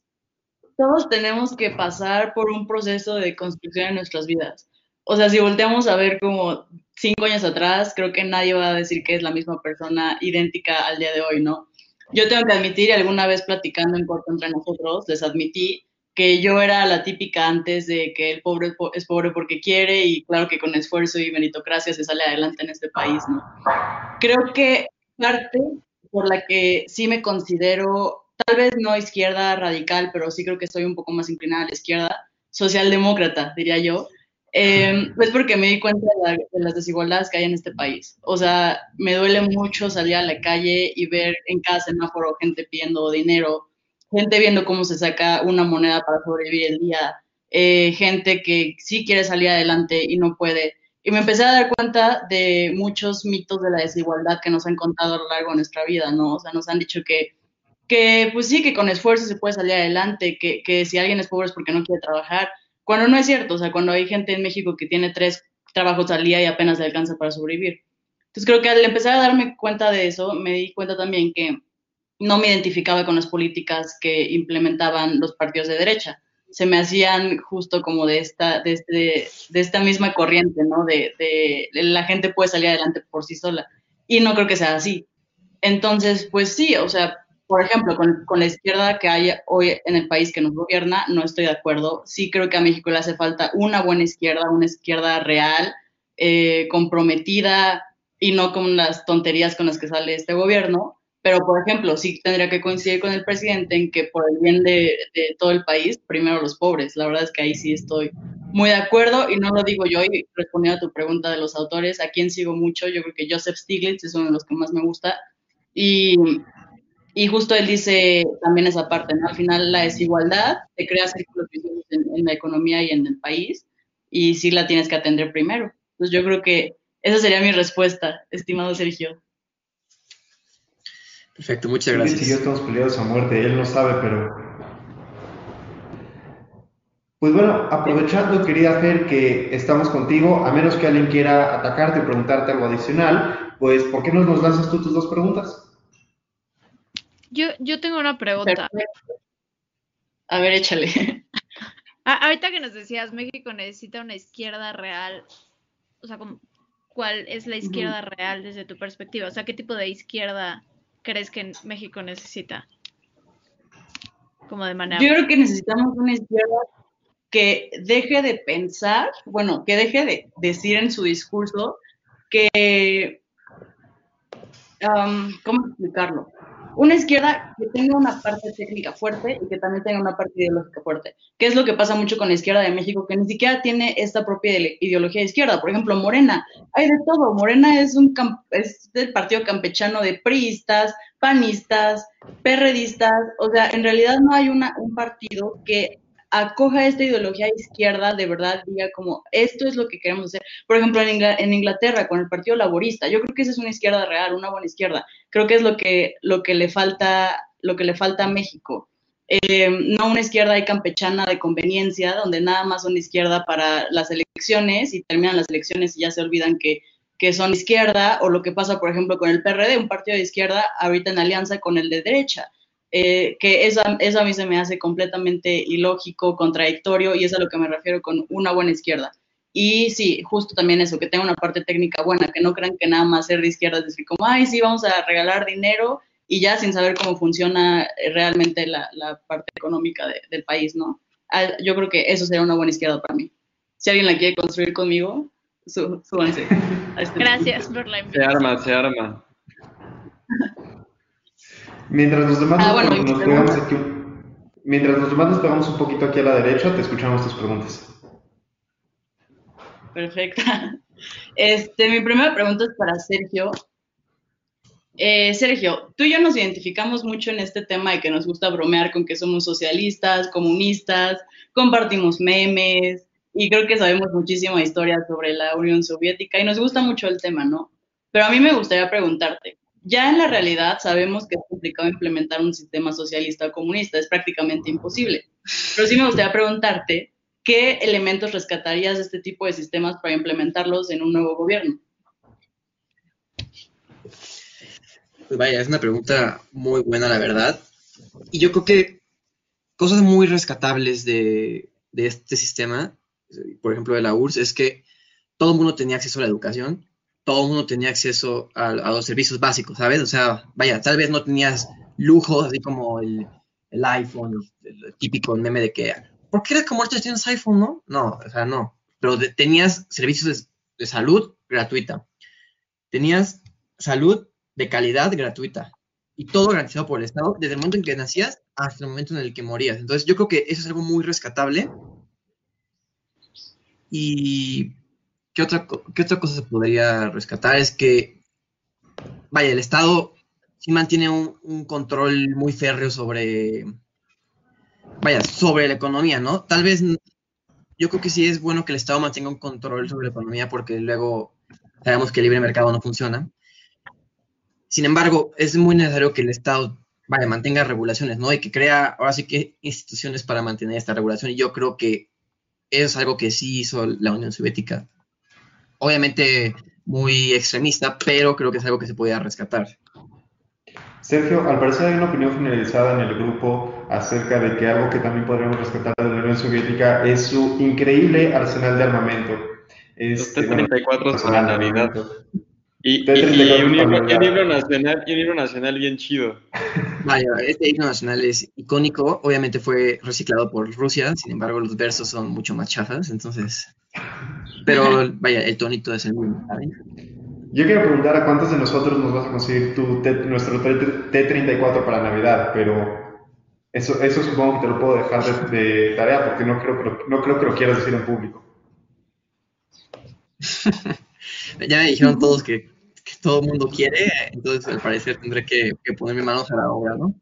todos tenemos que pasar por un proceso de construcción en nuestras vidas. O sea, si volteamos a ver como cinco años atrás, creo que nadie va a decir que es la misma persona idéntica al día de hoy, ¿no? Yo tengo que admitir, alguna vez platicando en corto entre nosotros, les admití que yo era la típica antes de que el pobre es pobre porque quiere y claro que con esfuerzo y meritocracia se sale adelante en este país, ¿no? Creo que parte por la que sí me considero, tal vez no izquierda radical, pero sí creo que estoy un poco más inclinada a la izquierda, socialdemócrata, diría yo, eh, pues porque me di cuenta de, de, las desigualdades que hay en este país. O sea, me duele mucho salir a la calle y ver en cada semáforo gente pidiendo dinero, gente viendo cómo se saca una moneda para sobrevivir el día, eh, gente que sí quiere salir adelante y no puede. Y me empecé a dar cuenta de muchos mitos de la desigualdad que nos han contado a lo largo de nuestra vida, ¿no? O sea, nos han dicho que, que pues sí, que con esfuerzo se puede salir adelante, que, que si alguien es pobre es porque no quiere trabajar, cuando no es cierto, o sea, cuando hay gente en México que tiene tres trabajos al día y apenas le alcanza para sobrevivir. Entonces creo que al empezar a darme cuenta de eso, me di cuenta también que no me identificaba con las políticas que implementaban los partidos de derecha. Se me hacían justo como de esta, de, este, de esta misma corriente, ¿no? De, de, la gente puede salir adelante por sí sola. Y no creo que sea así. Entonces, pues sí, o sea, por ejemplo, con, con, la izquierda que hay hoy en el país que nos gobierna, no estoy de acuerdo. Sí creo que a México le hace falta una buena izquierda, una izquierda real, eh, comprometida y no con las tonterías con las que sale este gobierno. Pero, por ejemplo, sí tendría que coincidir con el presidente en que por el bien de, todo el país, primero los pobres. La verdad es que ahí sí estoy muy de acuerdo y no lo digo yo. Y respondiendo a tu pregunta de los autores, ¿a quién sigo mucho? Yo creo que Joseph Stiglitz es uno de los que más me gusta. Y, justo él dice también esa parte, ¿no? Al final la desigualdad te crea círculos en, en la economía y en el país y sí la tienes que atender primero. Entonces yo creo que esa sería mi respuesta, estimado Sergio. Perfecto, muchas gracias. Sí, yo estamos peleados a muerte, él no sabe, pero... Pues bueno, aprovechando, quería hacer que estamos contigo, a menos que alguien quiera atacarte o preguntarte algo adicional, pues ¿por qué no nos lanzas tú tus dos preguntas? Yo, yo tengo una pregunta. A ver, échale. Ah, ahorita que nos decías, México necesita una izquierda real, o sea, ¿cuál es la izquierda real desde tu perspectiva? O sea, ¿qué tipo de izquierda crees que México necesita? Como de manera. Yo creo que necesitamos una izquierda que deje de pensar, bueno, que deje de decir en su discurso que, ¿cómo explicarlo? Una izquierda que tenga una parte técnica fuerte y que también tenga una parte ideológica fuerte, que es lo que pasa mucho con la izquierda de México, que ni siquiera tiene esta propia ideología de izquierda. Por ejemplo, Morena, hay de todo. Morena es, un es del partido campechano de priistas, panistas, perredistas, o sea, en realidad no hay una, un partido que acoja esta ideología izquierda, de verdad diga como, esto es lo que queremos hacer. Por ejemplo, en, Inglaterra, con el Partido Laborista, yo creo que esa es una izquierda real, una buena izquierda. Creo que es lo que, lo que, le, falta, lo que le falta a México. Eh, no una izquierda ahí campechana de conveniencia, donde nada más son izquierda para las elecciones y terminan las elecciones y ya se olvidan que, que son izquierda, o lo que pasa, por ejemplo, con el PRD, un partido de izquierda ahorita en alianza con el de derecha. Eh, que eso, eso a mí se me hace completamente ilógico, contradictorio, y es a lo que me refiero con una buena izquierda. Y sí, justo también eso, que tenga una parte técnica buena, que no crean que nada más ser de izquierda es decir como, ay, sí, vamos a regalar dinero y ya sin saber cómo funciona eh, realmente la, la parte económica del país, ¿no? Ah, yo creo que eso sería una buena izquierda para mí. Si alguien la quiere construir conmigo, súbanse. Este Gracias por la invitación. Se arma, se arma. Mientras los demás ah, nos, pegamos aquí, mientras los demás nos pegamos un poquito aquí a la derecha, te escuchamos tus preguntas. Perfecta. Este, mi primera pregunta es para Sergio. Eh, Sergio, tú y yo nos identificamos mucho en este tema de que nos gusta bromear con que somos socialistas, comunistas, compartimos memes y creo que sabemos muchísima historia sobre la Unión Soviética y nos gusta mucho el tema, ¿no? Pero a mí me gustaría preguntarte, ya en la realidad sabemos que es complicado implementar un sistema socialista o comunista, es prácticamente imposible. Pero sí me gustaría preguntarte, ¿qué elementos rescatarías de este tipo de sistemas para implementarlos en un nuevo gobierno? Pues vaya, es una pregunta muy buena, la verdad. Y yo creo que cosas muy rescatables de, de este sistema, por ejemplo de la URSS, es que todo el mundo tenía acceso a la educación, todo el mundo tenía acceso a, los servicios básicos, ¿sabes? O sea, vaya, tal vez no tenías lujos, así como el, iPhone, el, típico meme de que, ¿por qué eres como ahorita tienes iPhone, no? No, o sea, no. Pero tenías servicios de, salud gratuita. Tenías salud de calidad gratuita. Y todo garantizado por el Estado desde el momento en que nacías hasta el momento en el que morías. Entonces, yo creo que eso es algo muy rescatable. Y ¿qué otra, cosa se podría rescatar? Es que, vaya, el Estado sí mantiene un, control muy férreo sobre, vaya, sobre la economía, ¿no? Tal vez, yo creo que sí es bueno que el Estado mantenga un control sobre la economía porque luego sabemos que el libre mercado no funciona. Sin embargo, es muy necesario que el Estado, vaya, mantenga regulaciones, ¿no? Y que crea, ahora sí que instituciones para mantener esta regulación. Y yo creo que es algo que sí hizo la Unión Soviética obviamente muy extremista, pero creo que es algo que se podía rescatar. Sergio, al parecer hay una opinión generalizada en el grupo acerca de que algo que también podríamos rescatar de la Unión Soviética es su increíble arsenal de armamento. Este, T-34 para Navidad. Y, un, libro, nacional, y un libro nacional bien chido. Vaya, este himno nacional es icónico, obviamente fue reciclado por Rusia, sin embargo los versos son mucho más chafas, entonces pero vaya, el tonito es el mismo. Yo quiero preguntar a cuántos de nosotros nos vas a conseguir tu nuestro T34 para Navidad, pero eso, eso supongo que te lo puedo dejar de, tarea porque no creo, que lo, no creo que lo quieras decir en público. ya me dijeron todos que, todo el mundo quiere, entonces al parecer tendré que, que ponerme manos a la obra, ¿no?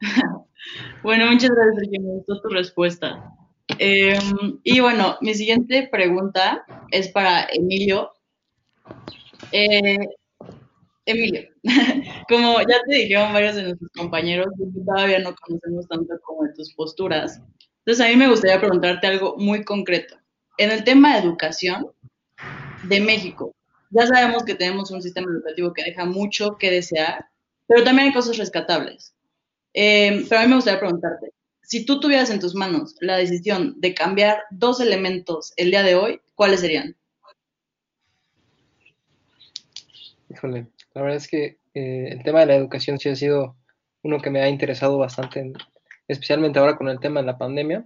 bueno, muchas gracias, me gustó tu respuesta. Em, y bueno, mi siguiente pregunta es para Emilio. Eh, Emilio, como ya te dijeron varios de nuestros compañeros, todavía no conocemos tanto como tus posturas. Entonces, a mí me gustaría preguntarte algo muy concreto. En el tema de educación de México, ya sabemos que tenemos un sistema educativo que deja mucho que desear, pero también hay cosas rescatables. Eh, pero a mí me gustaría preguntarte, si tú tuvieras en tus manos la decisión de cambiar dos elementos el día de hoy, ¿cuáles serían? Híjole, la verdad es que eh, el tema de la educación sí ha sido uno que me ha interesado bastante, especialmente ahora con el tema de la pandemia.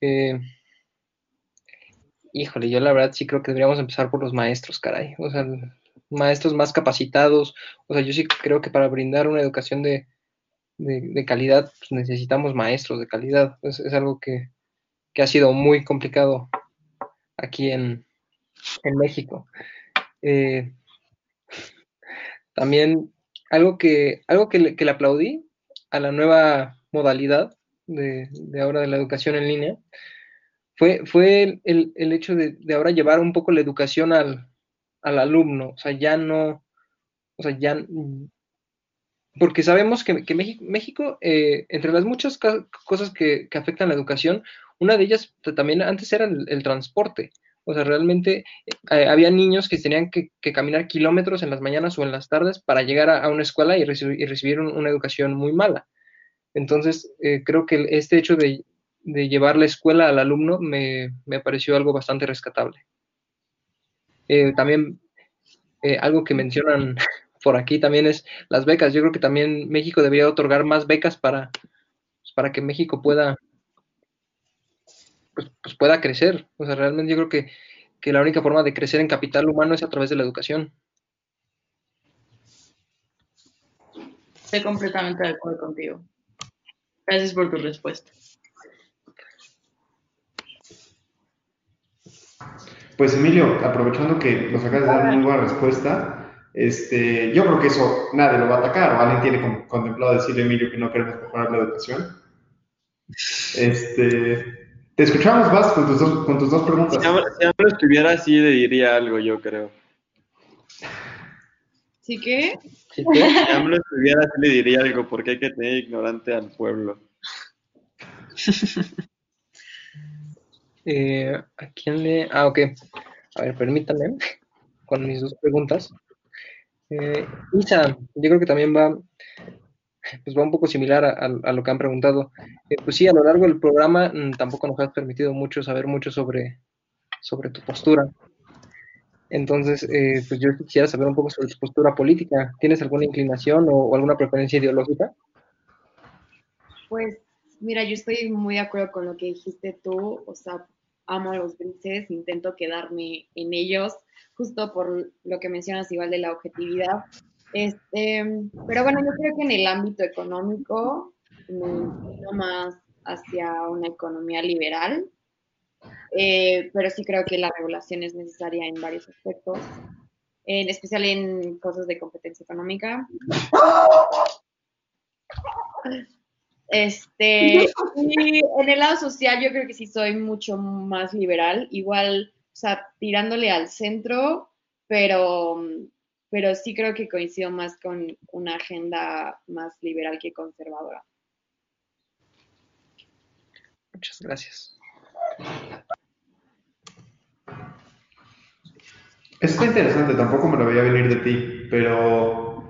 Eh, híjole, yo la verdad sí creo que deberíamos empezar por los maestros, caray. O sea, maestros más capacitados. O sea, yo sí creo que para brindar una educación de, calidad pues necesitamos maestros de calidad. Es, algo que, ha sido muy complicado aquí en, México. Eh, también algo que, algo que le, aplaudí a la nueva modalidad de, ahora de la educación en línea fue, fue el, hecho de, ahora llevar un poco la educación al, alumno, o sea, ya no, o sea, ya, porque sabemos que, México, eh, entre las muchas cosas que, afectan la educación, una de ellas también antes era el transporte. O sea, realmente eh, había niños que tenían que, caminar kilómetros en las mañanas o en las tardes para llegar a, una escuela y, recibir una educación muy mala. Entonces, eh, creo que este hecho de, llevar la escuela al alumno me, pareció algo bastante rescatable. Eh, también algo que mencionan por aquí también es las becas. Yo creo que también México debería otorgar más becas para, pues, para que México pueda pues, pues, pueda crecer. O sea, realmente yo creo que, la única forma de crecer en capital humano es a través de la educación. Estoy completamente de acuerdo contigo. Gracias por tu respuesta. Pues Emilio, aprovechando que nos acabas de dar una buena respuesta, este, yo creo que eso nadie lo va a atacar, o alguien tiene contemplado decirle a Emilio que no queremos mejorar la educación. Este, te escuchamos, Vas, con tus dos, con tus dos preguntas. Si Amlo estuviera así, le diría algo, yo creo. ¿Sí qué? Si AMLO estuviera así, le diría algo, porque hay que tener ignorante al pueblo. eh, ¿A quién le...? Ah, ok. A ver, permítanme, con mis dos preguntas. Eh, Isa, yo creo que también va pues va un poco similar a, lo que han preguntado. Eh, pues sí, a lo largo del programa mm, tampoco nos has permitido mucho saber mucho sobre, sobre tu postura. Entonces, eh, pues yo quisiera saber un poco sobre tu postura política. ¿Tienes alguna inclinación o, alguna preferencia ideológica? Pues mira, yo estoy muy de acuerdo con lo que dijiste tú. O sea, amo los grises, intento quedarme en ellos, justo por lo que mencionas igual de la objetividad. Este, pero bueno, yo creo que en el ámbito económico me inclino más hacia una economía liberal, eh, pero sí creo que la regulación es necesaria en varios aspectos, en especial en cosas de competencia económica. Este, y en el lado social yo creo que sí soy mucho más liberal, igual, o sea, tirándole al centro, pero pero sí creo que coincido más con una agenda más liberal que conservadora. Muchas gracias. Está interesante, tampoco me lo veía venir de ti, pero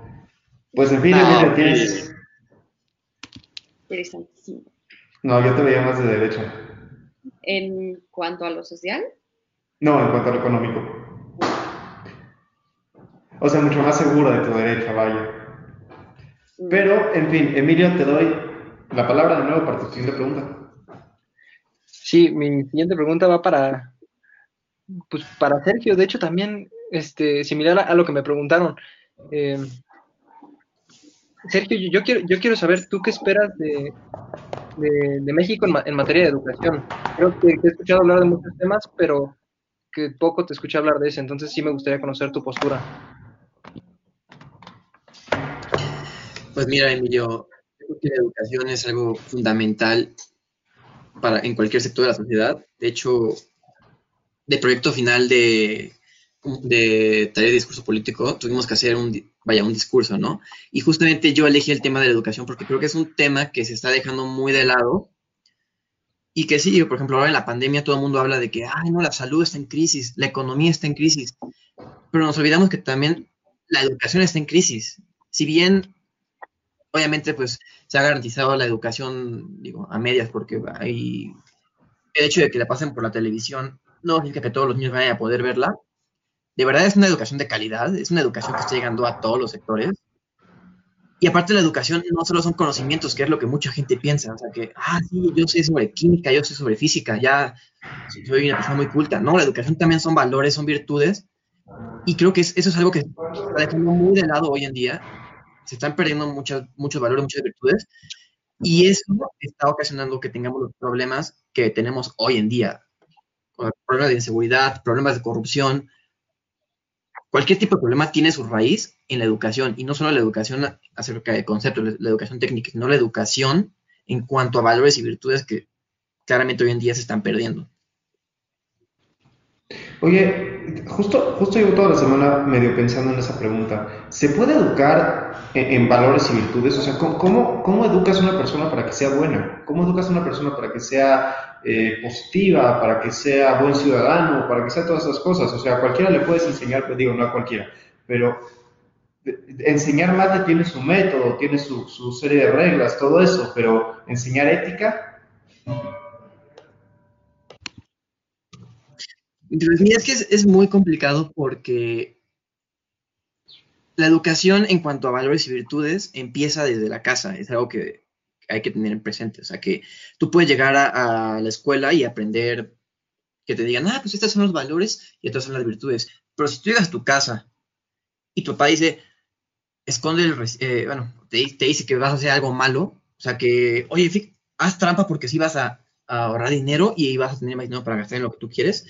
pues en fin, no, tienes... Interesantísimo. No, yo te veía más de derecha. ¿En cuanto a lo social? No, en cuanto a lo económico. O sea, mucho más segura de tu derecha, vaya. Pero, en fin, Emilio, te doy la palabra de nuevo para tu siguiente pregunta. Sí, mi siguiente pregunta va para, pues, para Sergio. De hecho, también, este, similar a, lo que me preguntaron. Em, Sergio, yo quiero, yo quiero saber, ¿tú qué esperas de, de, México en, materia de educación? Creo que, he escuchado hablar de muchos temas, pero que poco te escuché hablar de ese, entonces sí me gustaría conocer tu postura. Pues mira, Emilio, creo que la educación es algo fundamental para, en cualquier sector de la sociedad. De hecho, de proyecto final de de taller de discurso político, tuvimos que hacer un, vaya, un discurso, ¿no? Y justamente yo elegí el tema de la educación porque creo que es un tema que se está dejando muy de lado y que sí, por ejemplo, ahora en la pandemia todo el mundo habla de que, ay, no, la salud está en crisis, la economía está en crisis, pero nos olvidamos que también la educación está en crisis. Si bien, obviamente, pues se ha garantizado la educación, digo, a medias, porque hay el hecho de que la pasen por la televisión no significa que todos los niños vayan a poder verla, de verdad es una educación de calidad, es una educación que está llegando a todos los sectores. Y aparte la educación no solo son conocimientos, que es lo que mucha gente piensa, o sea que, ah, sí, yo sé sobre química, yo sé sobre física, ya soy una persona muy culta. No, la educación también son valores, son virtudes, y creo que eso es algo que se está dejando muy de lado hoy en día. Se están perdiendo muchos muchos valores, muchas virtudes, y eso está ocasionando que tengamos los problemas que tenemos hoy en día. Problemas de inseguridad, problemas de corrupción, cualquier tipo de problema tiene su raíz en la educación, y no solo la educación acerca de conceptos, la educación técnica, sino la educación en cuanto a valores y virtudes que claramente hoy en día se están perdiendo. Oye, justo, justo llevo toda la semana medio pensando en esa pregunta. ¿Se puede educar en, valores y virtudes? O sea, ¿cómo, ¿cómo, educas a una persona para que sea buena? ¿Cómo educas a una persona para que sea eh, positiva, para que sea buen ciudadano, para que sea todas esas cosas? O sea, cualquiera le puedes enseñar, pues digo, no a cualquiera, pero enseñar mate tiene su método, tiene su, serie de reglas, todo eso, pero enseñar ética es que es, muy complicado porque la educación en cuanto a valores y virtudes empieza desde la casa, es algo que hay que tener en presente, o sea que tú puedes llegar a, la escuela y aprender que te digan, ah, pues estos son los valores y estas son las virtudes, pero si tú llegas a tu casa y tu papá dice, esconde el, eh, bueno, te, dice que vas a hacer algo malo, o sea que, oye, haz trampa porque si vas a, a ahorrar dinero y vas a tener más dinero para gastar en lo que tú quieres,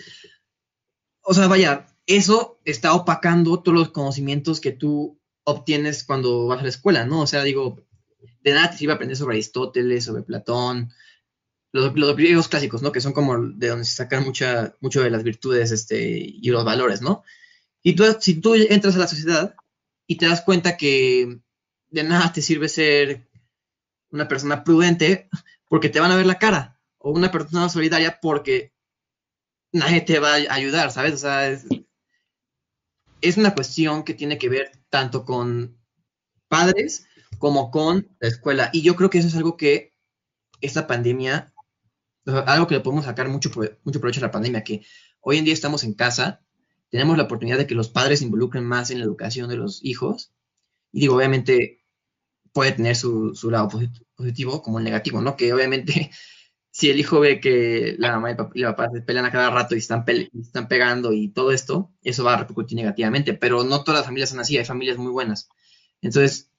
o sea, vaya, eso está opacando todos los conocimientos que tú obtienes cuando vas a la escuela, ¿no? O sea, digo, de nada te sirve aprender sobre Aristóteles, sobre Platón, los, griegos clásicos, ¿no? Que son como de donde se sacan mucha, mucho de las virtudes este, y los valores, ¿no? Y tú, si tú entras a la sociedad y te das cuenta que de nada te sirve ser una persona prudente porque te van a ver la cara, o una persona solidaria porque nadie te va a ayudar, ¿sabes? O sea, es, una cuestión que tiene que ver tanto con padres como con la escuela. Y yo creo que eso es algo que esta pandemia, algo que le podemos sacar mucho, mucho provecho a la pandemia, que hoy en día estamos en casa, tenemos la oportunidad de que los padres se involucren más en la educación de los hijos. Y digo, obviamente puede tener su, su lado positivo como el negativo, ¿no? Que obviamente si el hijo ve que la mamá y el papá, se pelean a cada rato y están, están pegando y todo esto, eso va a repercutir negativamente, pero no todas las familias son así, hay familias muy buenas. Entonces,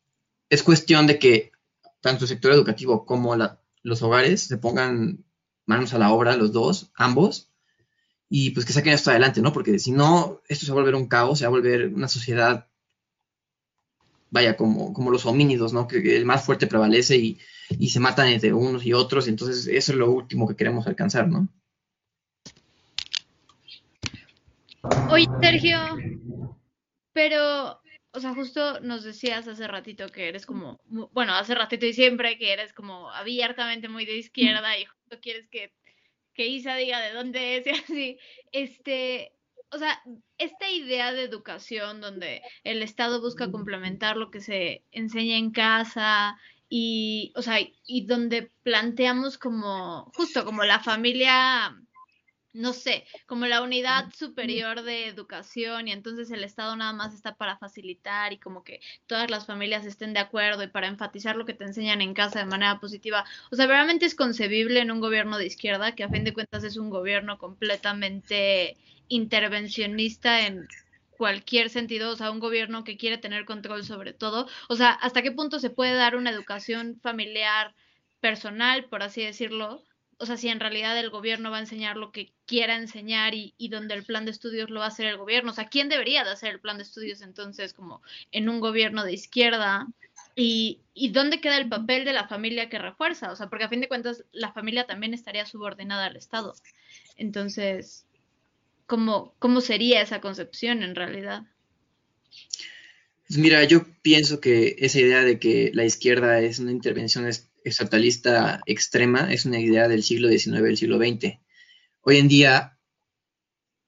es cuestión de que tanto el sector educativo como los hogares se pongan manos a la obra, los dos, ambos, y pues que saquen esto adelante, ¿no? Porque si no, esto se va a volver un caos, se va a volver una sociedad, vaya, como, como los homínidos, ¿no? Que el más fuerte prevalece y y se matan entre unos y otros, entonces eso es lo último que queremos alcanzar, ¿no? Oye, Sergio, pero, o sea, justo nos decías hace ratito que eres como, bueno, hace ratito y siempre que eres como abiertamente muy de izquierda y justo quieres que, que Isa diga de dónde es y así, este, o sea, esta idea de educación donde el Estado busca complementar lo que se enseña en casa y, o sea, y donde planteamos como, justo como la familia, no sé, como la unidad superior de educación y entonces el Estado nada más está para facilitar y como que todas las familias estén de acuerdo y para enfatizar lo que te enseñan en casa de manera positiva. O sea, realmente es concebible en un gobierno de izquierda que a fin de cuentas es un gobierno completamente intervencionista en cualquier sentido, o sea, un gobierno que quiere tener control sobre todo, o sea, hasta qué punto se puede dar una educación familiar personal, por así decirlo, o sea, si en realidad el gobierno va a enseñar lo que quiera enseñar y, y, donde el plan de estudios lo va a hacer el gobierno, o sea, ¿quién debería de hacer el plan de estudios entonces como en un gobierno de izquierda? Y, y dónde queda el papel de la familia que refuerza, o sea, porque a fin de cuentas la familia también estaría subordinada al Estado. Entonces, cómo, cómo sería esa concepción en realidad. Pues mira, yo pienso que esa idea de que la izquierda es una intervención estatalista extrema es una idea del siglo XIX, del siglo XX. Hoy en día,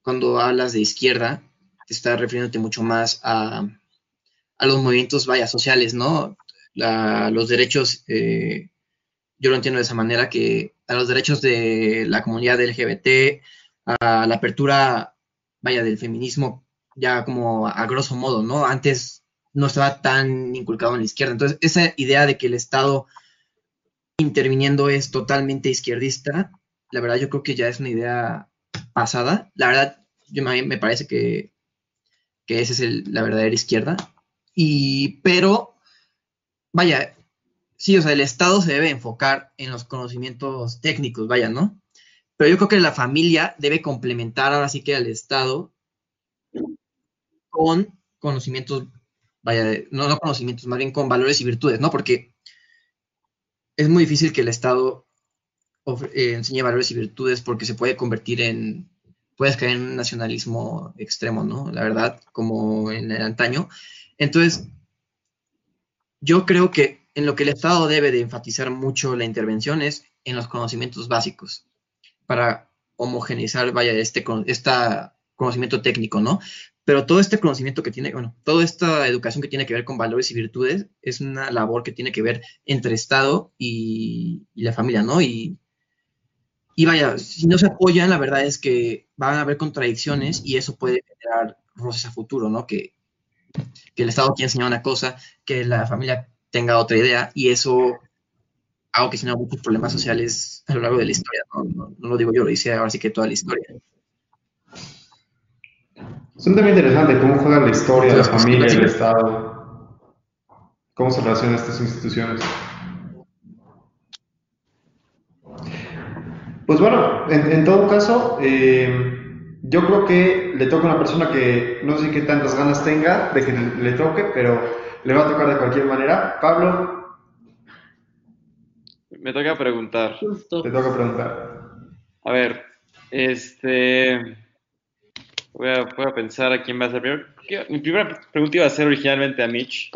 cuando hablas de izquierda, te estás refiriéndote mucho más a, los movimientos, vaya, sociales, ¿no? los derechos, eh, yo lo entiendo de esa manera, que a los derechos de la comunidad LGBT, a la apertura, vaya, del feminismo, ya como a grosso modo, ¿no? Antes no estaba tan inculcado en la izquierda. Entonces, esa idea de que el Estado interviniendo es totalmente izquierdista, la verdad yo creo que ya es una idea pasada. La verdad, yo me, parece que, que esa es la verdadera izquierda. Y, pero, vaya, sí, o sea, el Estado se debe enfocar en los conocimientos técnicos, vaya, ¿no? Pero yo creo que la familia debe complementar ahora sí que al Estado con conocimientos vaya, no, no conocimientos, más bien con valores y virtudes, ¿no? Porque es muy difícil que el Estado eh, enseñe valores y virtudes porque se puede convertir en, puedes caer en un nacionalismo extremo, ¿no? La verdad, como en el antaño. Entonces, yo creo que en lo que el Estado debe de enfatizar mucho la intervención es en los conocimientos básicos para homogeneizar, vaya, este, este conocimiento técnico, ¿no? Pero todo este conocimiento que tiene, bueno, toda esta educación que tiene que ver con valores y virtudes es una labor que tiene que ver entre Estado y, la familia, ¿no? Y, vaya, si no se apoyan, la verdad es que van a haber contradicciones y eso puede generar roces a futuro, ¿no? Que, el Estado quiera enseñar una cosa, que la familia tenga otra idea y eso que genera muchos problemas sociales a lo largo de la historia, ¿no? No, lo digo yo, lo dice ahora sí que toda la historia. Es un tema interesante cómo juega la historia, la familia, el Estado, cómo se relacionan estas instituciones. Pues bueno, en, todo caso, eh, yo creo que le toca a una persona que no sé qué tantas ganas tenga de que le, toque, pero le va a tocar de cualquier manera. Pablo. Me toca preguntar. Te toca preguntar. A ver, este. Voy a, pensar a quién va a ser primero. Mi primera pregunta iba a ser originalmente a Mitch.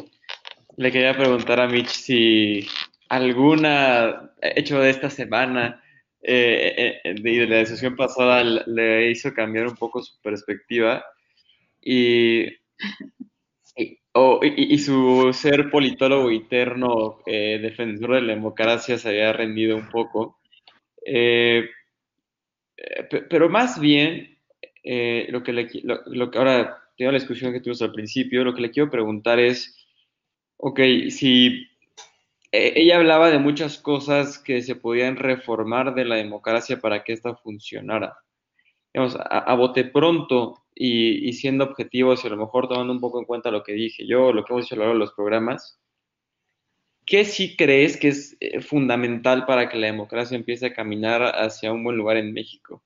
Le quería preguntar a Mitch si alguna hecho de esta semana eh, eh, de, la decisión pasada le hizo cambiar un poco su perspectiva y, y, su ser politólogo interno, eh, defensor de la democracia, se había rendido un poco. pero más bien, eh, lo, que le, lo, que ahora tengo la discusión que tuvimos al principio, lo que le quiero preguntar es, ok, si eh, ella hablaba de muchas cosas que se podían reformar de la democracia para que esta funcionara. Digamos, a, bote pronto y, siendo objetivos y a lo mejor tomando un poco en cuenta lo que dije yo, lo que hemos dicho a lo largo de los programas, ¿qué sí crees que es eh, fundamental para que la democracia empiece a caminar hacia un buen lugar en México?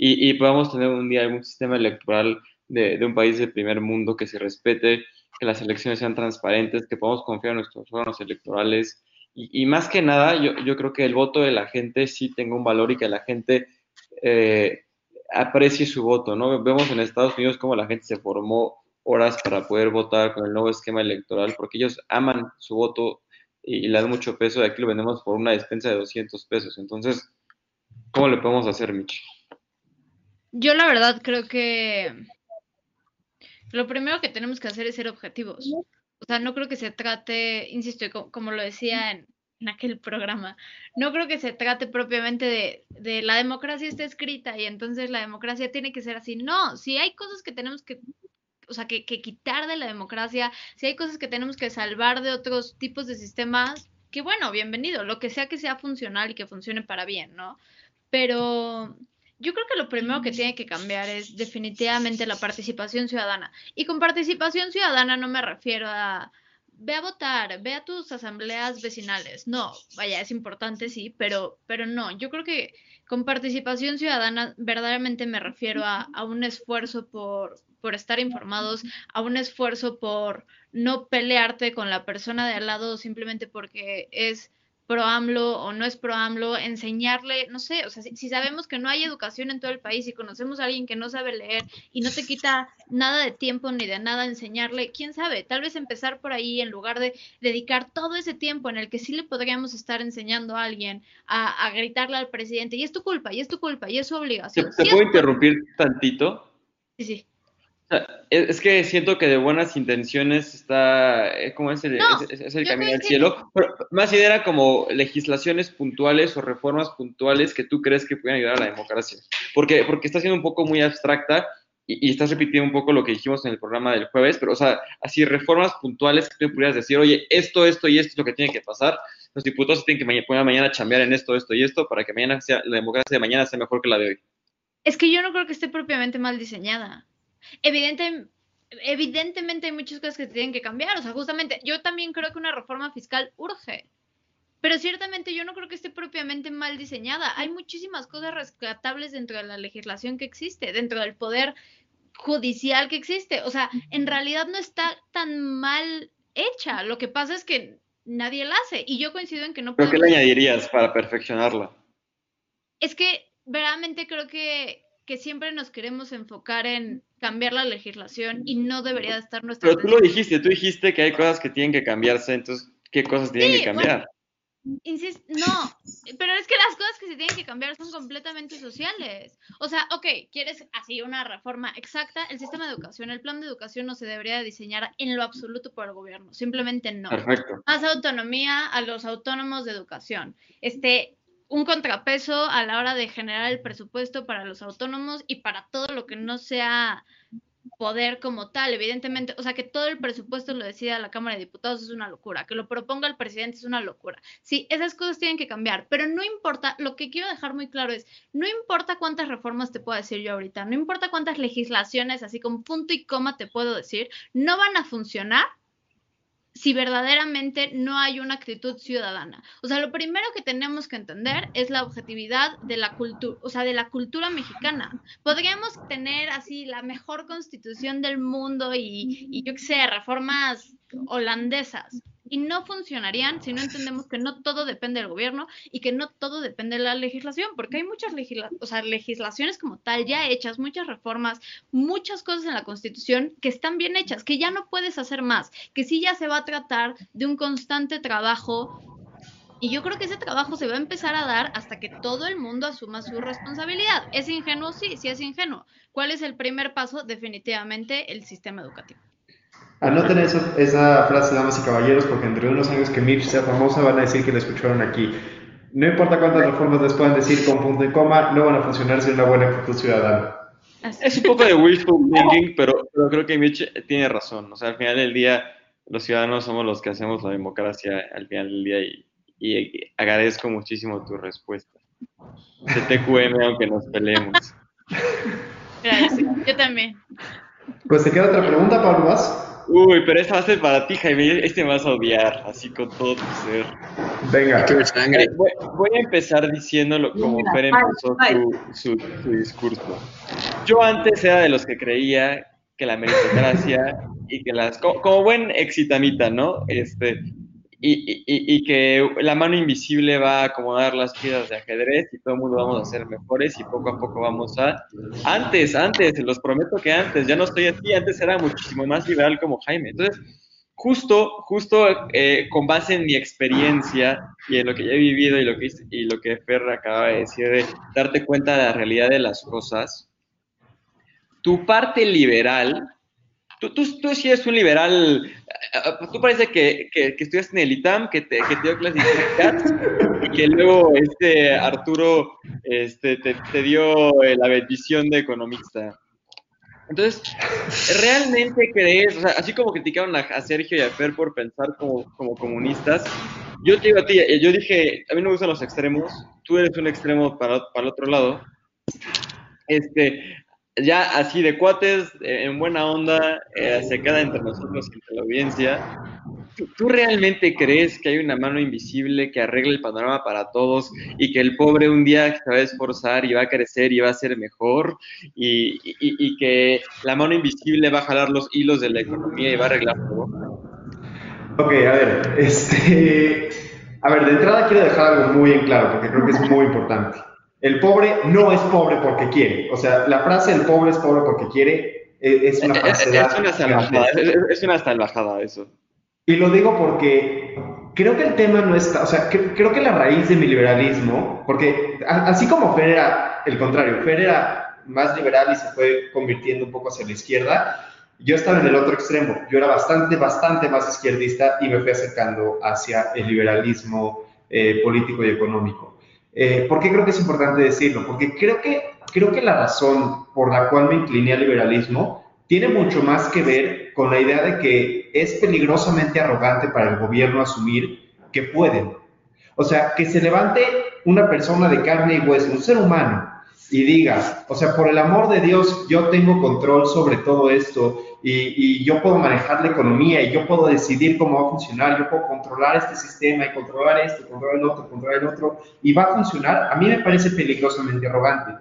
Y, podamos tener un día un sistema electoral de, un país de primer mundo que se respete, que las elecciones sean transparentes, que podamos confiar en nuestros órganos electorales. Y, más que nada, yo, yo, creo que el voto de la gente sí tenga un valor y que la gente eh, aprecie su voto, ¿no? Vemos en Estados Unidos cómo la gente se formó horas para poder votar con el nuevo esquema electoral, porque ellos aman su voto y, y le dan mucho peso, y aquí lo vendemos por una despensa de 200 pesos. Entonces, ¿cómo le podemos hacer, Mitch? Yo la verdad creo que lo primero que tenemos que hacer es ser objetivos. O sea, no creo que se trate, insisto, como, lo decía en, aquel programa, no creo que se trate propiamente de, de, la democracia está escrita y entonces la democracia tiene que ser así. No, si hay cosas que tenemos que, o sea, que, que quitar de la democracia, si hay cosas que tenemos que salvar de otros tipos de sistemas, que bueno, bienvenido, lo que sea que sea funcional y que funcione para bien, ¿no? Pero yo creo que lo primero que tiene que cambiar es definitivamente la participación ciudadana. Y con participación ciudadana no me refiero a ve a votar, ve a tus asambleas vecinales. No, vaya, es importante, sí, pero, pero no. Yo creo que con participación ciudadana verdaderamente me refiero a, a un esfuerzo por, por estar informados, a un esfuerzo por no pelearte con la persona de al lado simplemente porque es pro AMLO o no es pro AMLO, enseñarle, no sé, o sea, si, sabemos que no hay educación en todo el país y conocemos a alguien que no sabe leer y no te quita nada de tiempo ni de nada enseñarle, quién sabe, tal vez empezar por ahí en lugar de dedicar todo ese tiempo en el que sí le podríamos estar enseñando a alguien a, gritarle al presidente, y es tu culpa, y es tu culpa, y es su obligación. ¿Te, puedo interrumpir tantito? Sí, sí. Es que siento que de buenas intenciones está, eh, ¿cómo es el, es, el camino al cielo? Pero más bien era como legislaciones puntuales o reformas puntuales que tú crees que pueden ayudar a la democracia. Porque, porque está siendo un poco muy abstracta y, estás repitiendo un poco lo que dijimos en el programa del jueves, pero o sea, así reformas puntuales que tú pudieras decir, oye, esto, esto y esto es lo que tiene que pasar. Los diputados tienen que poner mañana a chambear en esto, esto y esto para que mañana sea, la democracia de mañana sea mejor que la de hoy. Es que yo no creo que esté propiamente mal diseñada. Evidente, evidentemente hay muchas cosas que tienen que cambiar. O sea, justamente, yo también creo que una reforma fiscal urge. Pero ciertamente yo no creo que esté propiamente mal diseñada. Hay muchísimas cosas rescatables dentro de la legislación que existe, dentro del poder judicial que existe. O sea, en realidad no está tan mal hecha. Lo que pasa es que nadie la hace. Y yo coincido en que no ¿Pero qué le añadirías para perfeccionarla? Es que verdaderamente creo que que siempre nos queremos enfocar en cambiar la legislación y no debería estar nuestra. Pero tú lo dijiste, tú dijiste que hay cosas que tienen que cambiarse, entonces, ¿qué cosas tienen que cambiar? insisto, no, pero es que las cosas que se tienen que cambiar son completamente sociales. O sea, ok, quieres así una reforma exacta, el sistema de educación, el plan de educación no se debería diseñar en lo absoluto por el gobierno, simplemente no. Perfecto. Más autonomía a los autónomos de educación. Este, un contrapeso a la hora de generar el presupuesto para los autónomos y para todo lo que no sea poder como tal, evidentemente, o sea, que todo el presupuesto lo decida la Cámara de Diputados es una locura, que lo proponga el presidente es una locura. Sí, esas cosas tienen que cambiar, pero no importa, lo que quiero dejar muy claro es, no importa cuántas reformas te puedo decir yo ahorita, no importa cuántas legislaciones, así con punto y coma te puedo decir, no van a funcionar si verdaderamente no hay una actitud ciudadana. O sea, lo primero que tenemos que entender es la objetividad de la cultura, o sea, de la cultura mexicana. Podríamos tener así la mejor constitución del mundo y, y yo qué sé, reformas holandesas, y no funcionarían si no entendemos que no todo depende del gobierno y que no todo depende de la legislación, porque hay muchas legislaciones como tal ya hechas, muchas reformas, muchas cosas en la Constitución que están bien hechas, que ya no puedes hacer más, que sí ya se va a tratar de un constante trabajo y yo creo que ese trabajo se va a empezar a dar hasta que todo el mundo asuma su responsabilidad. ¿Es ingenuo? Sí, sí es ingenuo. ¿Cuál es el primer paso? Definitivamente el sistema educativo. Anoten esa, esa frase, damas y caballeros, porque entre unos años que Mitch sea famosa van a decir que la escucharon aquí. No importa cuántas reformas les puedan decir con punto y coma, no van a funcionar sin una buena actitud ciudadana. Es un poco de wishful thinking, pero, creo que Mitch tiene razón. O sea, al final del día, los ciudadanos somos los que hacemos la democracia al final del día y, y agradezco muchísimo tu respuesta. TQM, aunque nos peleemos. Gracias, yo también. Pues te queda otra pregunta, Pablo, ¿vas? Uy, pero esta va a ser para ti, Jaime. Este me vas a odiar, así con todo tu ser. Venga. Eh, voy, a empezar diciéndolo como Fer empezó su, su, discurso. Yo antes era de los que creía que la meritocracia y que las. Como, como buen exitamita, ¿no? Este, y, y, que la mano invisible va a acomodar las piezas de ajedrez y todo el mundo vamos a ser mejores y poco a poco vamos a... Antes, antes, los prometo que antes, ya no estoy así, antes era muchísimo más liberal como Jaime. Entonces, justo, justo eh, con base en mi experiencia y en lo que ya he vivido y lo que, y lo que Fer acaba de decir, de darte cuenta de la realidad de las cosas, tu parte liberal Tú, tú, tú sí eres un liberal, eh, eh, tú parece que, que, estudiaste en el ITAM, que te, que te dio clases y que luego este Arturo este, te, te dio eh, la bendición de economista. Entonces, ¿realmente crees, o sea, así como criticaron a, Sergio y a Fer por pensar como, como comunistas, yo te digo a ti, yo dije, a mí no me gustan los extremos, tú eres un extremo para, para el otro lado. Este, ya así de cuates, eh, en buena onda, eh, se queda entre nosotros, entre la audiencia. ¿Tú, realmente crees que hay una mano invisible que arregle el panorama para todos y que el pobre un día se va a esforzar y va a crecer y va a ser mejor y, y que la mano invisible va a jalar los hilos de la economía y va a arreglar todo? Ok, a ver, este, A ver, de entrada quiero dejar algo muy en claro, porque creo que es muy importante. El pobre no es pobre porque quiere. O sea, la frase el pobre es pobre porque quiere e, es una falsedad. Es una salvajada, es una salvajada eso. Y lo digo porque creo que el tema no está, o sea, creo que la raíz de mi liberalismo, porque así como Fer era el contrario, Fer era más liberal y se fue convirtiendo un poco hacia la izquierda, yo estaba en el otro extremo, yo era bastante, bastante más izquierdista y me fui acercando hacia el liberalismo eh, político y económico. Eh, ¿Por qué creo que es importante decirlo? Porque creo que, creo que la razón por la cual me incliné al liberalismo tiene mucho más que ver con la idea de que es peligrosamente arrogante para el gobierno asumir que pueden. O sea, que se levante una persona de carne y hueso, un ser humano, y diga, o sea, por el amor de Dios, yo tengo control sobre todo esto y, yo puedo manejar la economía y yo puedo decidir cómo va a funcionar, yo puedo controlar este sistema y controlar esto, controlar el otro, controlar el otro, y va a funcionar, a mí me parece peligrosamente arrogante.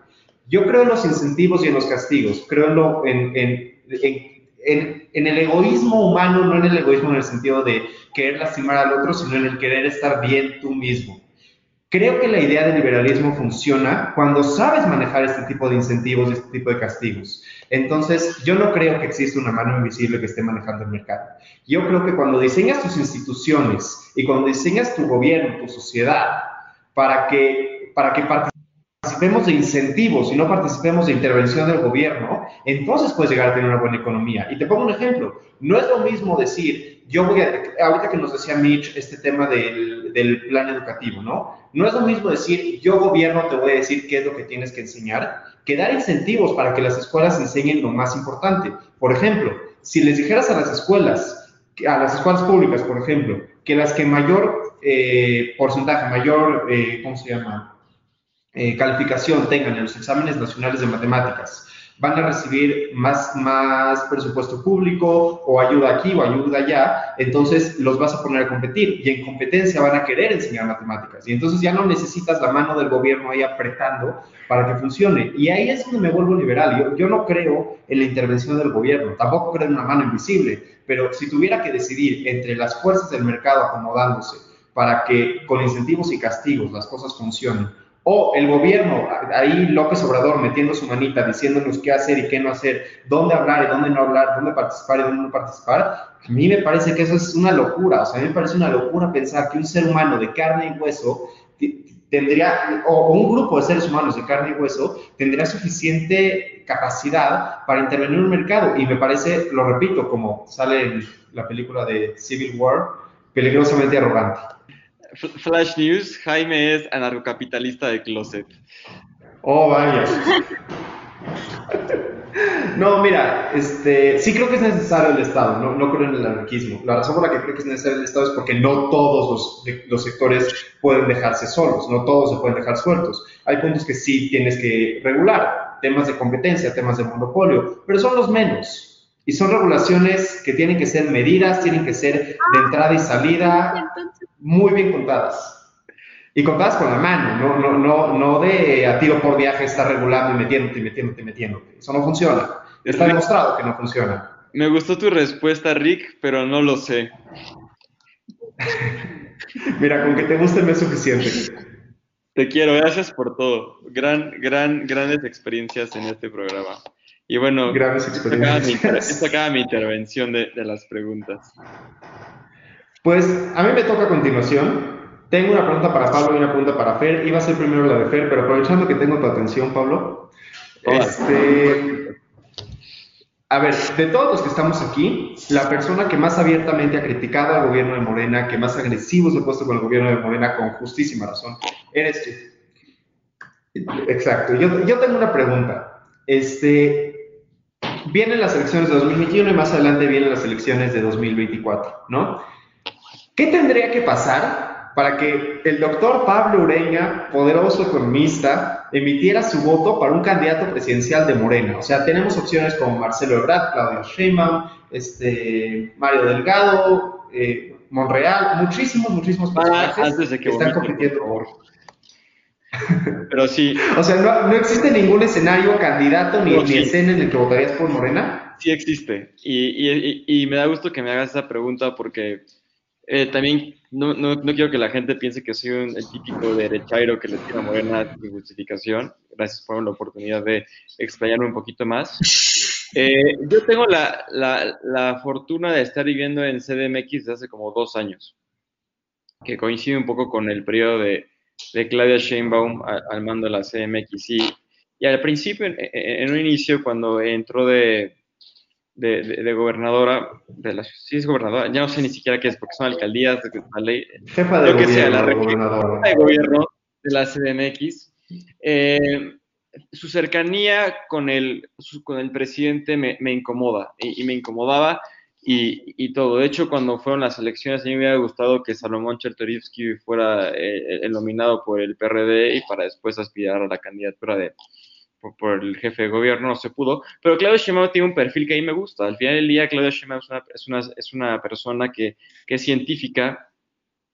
Yo creo en los incentivos y en los castigos, creo en, en, en, en, el egoísmo humano, no en el egoísmo en el sentido de querer lastimar al otro, sino en el querer estar bien tú mismo. Creo que la idea del liberalismo funciona cuando sabes manejar este tipo de incentivos y este tipo de castigos. Entonces, yo no creo que exista una mano invisible que esté manejando el mercado. Yo creo que cuando diseñas tus instituciones y cuando diseñas tu gobierno, tu sociedad, para que, para que participemos de incentivos y no participemos de intervención del gobierno, entonces puedes llegar a tener una buena economía. Y te pongo un ejemplo. No es lo mismo decir, yo voy a, ahorita que nos decía Mitch este tema del, del, plan educativo, ¿no? No es lo mismo decir, yo gobierno te voy a decir qué es lo que tienes que enseñar, que dar incentivos para que las escuelas enseñen lo más importante. Por ejemplo, si les dijeras a las escuelas, a las escuelas públicas, por ejemplo, que las que mayor eh, porcentaje, mayor, eh, ¿cómo se llama? Eh, calificación tengan en los exámenes nacionales de matemáticas, van a recibir más, más presupuesto público o ayuda aquí o ayuda allá, entonces los vas a poner a competir y en competencia van a querer enseñar matemáticas y entonces ya no necesitas la mano del gobierno ahí apretando para que funcione. Y ahí es donde me vuelvo liberal. Yo, yo no creo en la intervención del gobierno, tampoco creo en una mano invisible, pero si tuviera que decidir entre las fuerzas del mercado acomodándose para que con incentivos y castigos las cosas funcionen, o el gobierno, ahí López Obrador metiendo su manita, diciéndonos qué hacer y qué no hacer, dónde hablar y dónde no hablar, dónde participar y dónde no participar, a mí me parece que eso es una locura. O sea, a mí me parece una locura pensar que un ser humano de carne y hueso tendría, o un grupo de seres humanos de carne y hueso, tendría suficiente capacidad para intervenir en un mercado. Y me parece, lo repito, como sale en la película de Civil War, peligrosamente arrogante. Flash News, Jaime es anarcocapitalista de closet. Oh, vaya. No, mira, este, sí creo que es necesario el Estado, no, no, creo en el anarquismo. La razón por la que creo que es necesario el Estado es porque no todos los, los, sectores pueden dejarse solos, no todos se pueden dejar sueltos. Hay puntos que sí tienes que regular, temas de competencia, temas de monopolio, pero son los menos. Y son regulaciones que tienen que ser medidas, tienen que ser de entrada y salida muy bien contadas. Y contadas con la mano, no, no, no, no de a tiro por viaje estar regulando y metiéndote y metiéndote y metiéndote. Eso no funciona. Está demostrado que no funciona. Me gustó tu respuesta, Rick, pero no lo sé. Mira, con que te guste me es suficiente. Te quiero, gracias por todo. Gran, gran, grandes experiencias en este programa. Y bueno, esta acaba mi, intervención de, las preguntas. Pues a mí me toca a continuación. Tengo una pregunta para Pablo y una pregunta para Fer. Iba a ser primero la de Fer, pero aprovechando que tengo tu atención, Pablo. Este, a ver, de todos los que estamos aquí, la persona que más abiertamente ha criticado al gobierno de Morena, que más agresivo se ha puesto con el gobierno de Morena, con justísima razón, eres tú. Exacto. Yo, yo tengo una pregunta. Este, vienen las elecciones de 2021 y más adelante vienen las elecciones de 2024, ¿no? ¿Qué tendría que pasar para que el doctor Pablo Ureña, poderoso economista, emitiera su voto para un candidato presidencial de Morena? O sea, tenemos opciones como Marcelo Ebrard, Claudio Sheinbaum, este, Mario Delgado, eh, Monreal, muchísimos, muchísimos ah, personajes que, están compitiendo. Por pero sí. O sea, no, existe ningún escenario, candidato ni, escena en el que votarías por Morena. Sí existe. Y, me da gusto que me hagas esa pregunta porque eh, también no, no, no, quiero que la gente piense que soy un, el típico derechairo que le tira Morena sin justificación. Gracias por la oportunidad de explayarme un poquito más. Eh, yo tengo la, la, la, fortuna de estar viviendo en CDMX desde hace como dos años, que coincide un poco con el periodo de, de Claudia Sheinbaum al, mando de la CDMX. Y, y al principio, en, en, un inicio, cuando entró de, de, de, de, gobernadora, de la, sí es gobernadora, ya no sé ni siquiera qué es, porque son alcaldías, de la ley, jefa de lo que gobierno, sea, la jefa de gobierno de la CDMX, eh, su cercanía con el, su, con el presidente me, me incomoda, y, y, me incomodaba, y, y, todo. De hecho, cuando fueron las elecciones, a mí me hubiera gustado que Salomón Chertorivsky fuera eh, el nominado por el PRD y para después aspirar a la candidatura de, por, el jefe de gobierno, no se pudo. Pero Claudia Sheinbaum tiene un perfil que a mí me gusta. Al final del día, Claudia Sheinbaum es una, es una, es una persona que, que, es científica,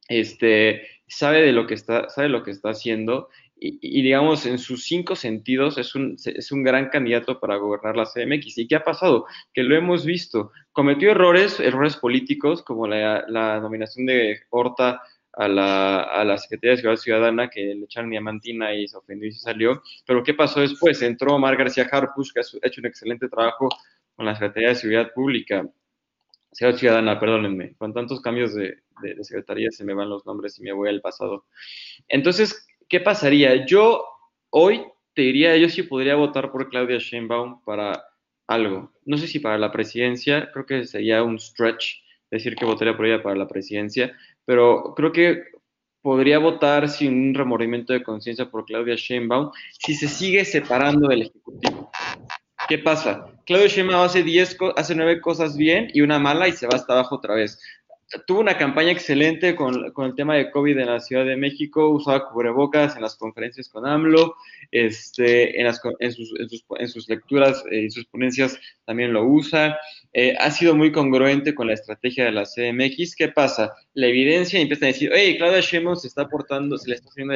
este, sabe de lo que está, sabe lo que está haciendo y, digamos, en sus cinco sentidos es un, es un gran candidato para gobernar la CMX. ¿Y qué ha pasado? Que lo hemos visto. Cometió errores, errores políticos, como la, la nominación de Horta a la, a la Secretaría de Ciudad Ciudadana que le echaron diamantina y se ofendió y se salió. Pero ¿qué pasó después? Entró Omar García Harpush, que ha hecho un excelente trabajo con la Secretaría de Seguridad Pública, Ciudad Ciudadana, perdónenme, con tantos cambios de, de, de secretaría se me van los nombres y me voy al pasado. Entonces, ¿qué pasaría? Yo hoy te diría, yo sí podría votar por Claudia Sheinbaum para algo. No sé si para la presidencia, creo que sería un stretch decir que votaría por ella para la presidencia, pero creo que podría votar sin un remordimiento de conciencia por Claudia Sheinbaum si se sigue separando del Ejecutivo. ¿Qué pasa? Claudia Sheinbaum hace, diez, hace nueve cosas bien y una mala y se va hasta abajo otra vez. Tuvo una campaña excelente con, el tema de COVID en la Ciudad de México, usaba cubrebocas en las conferencias con AMLO, este, en, sus, lecturas y sus ponencias también lo usa. Eh, ha sido muy congruente con la estrategia de la CMX. ¿Qué pasa? La evidencia empieza a decir, hey, Claudia Sheinbaum se está portando, se le está haciendo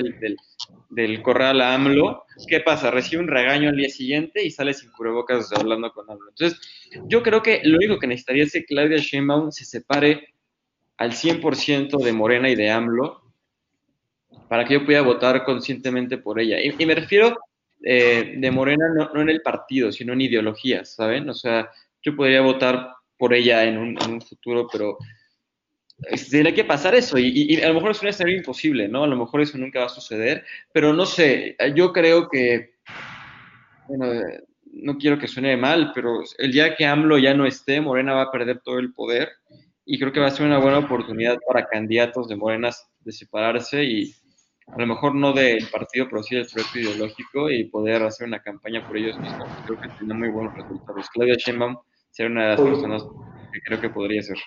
del, corral a AMLO. ¿Qué pasa? Recibe un regaño al día siguiente y sale sin cubrebocas hablando con AMLO. Entonces, yo creo que lo único que necesitaría es que Claudia Sheinbaum se separe al 100% de Morena y de AMLO para que yo pueda votar conscientemente por ella. Y, me refiero eh, de Morena no, en el partido, sino en ideologías, ¿saben? O sea, yo podría votar por ella en un, futuro, pero tiene que pasar eso. Y, a lo mejor es un escenario imposible, ¿no? A lo mejor eso nunca va a suceder, pero no sé, yo creo que, bueno, no quiero que suene mal, pero el día que AMLO ya no esté, Morena va a perder todo el poder y creo que va a ser una buena oportunidad para candidatos de Morenas de separarse y a lo mejor no del partido, pero sí del proyecto ideológico y poder hacer una campaña por ellos mismos. Creo que tiene muy buenos resultados. Claudia Sheinbaum sería una de las Oye. personas que creo que podría ser.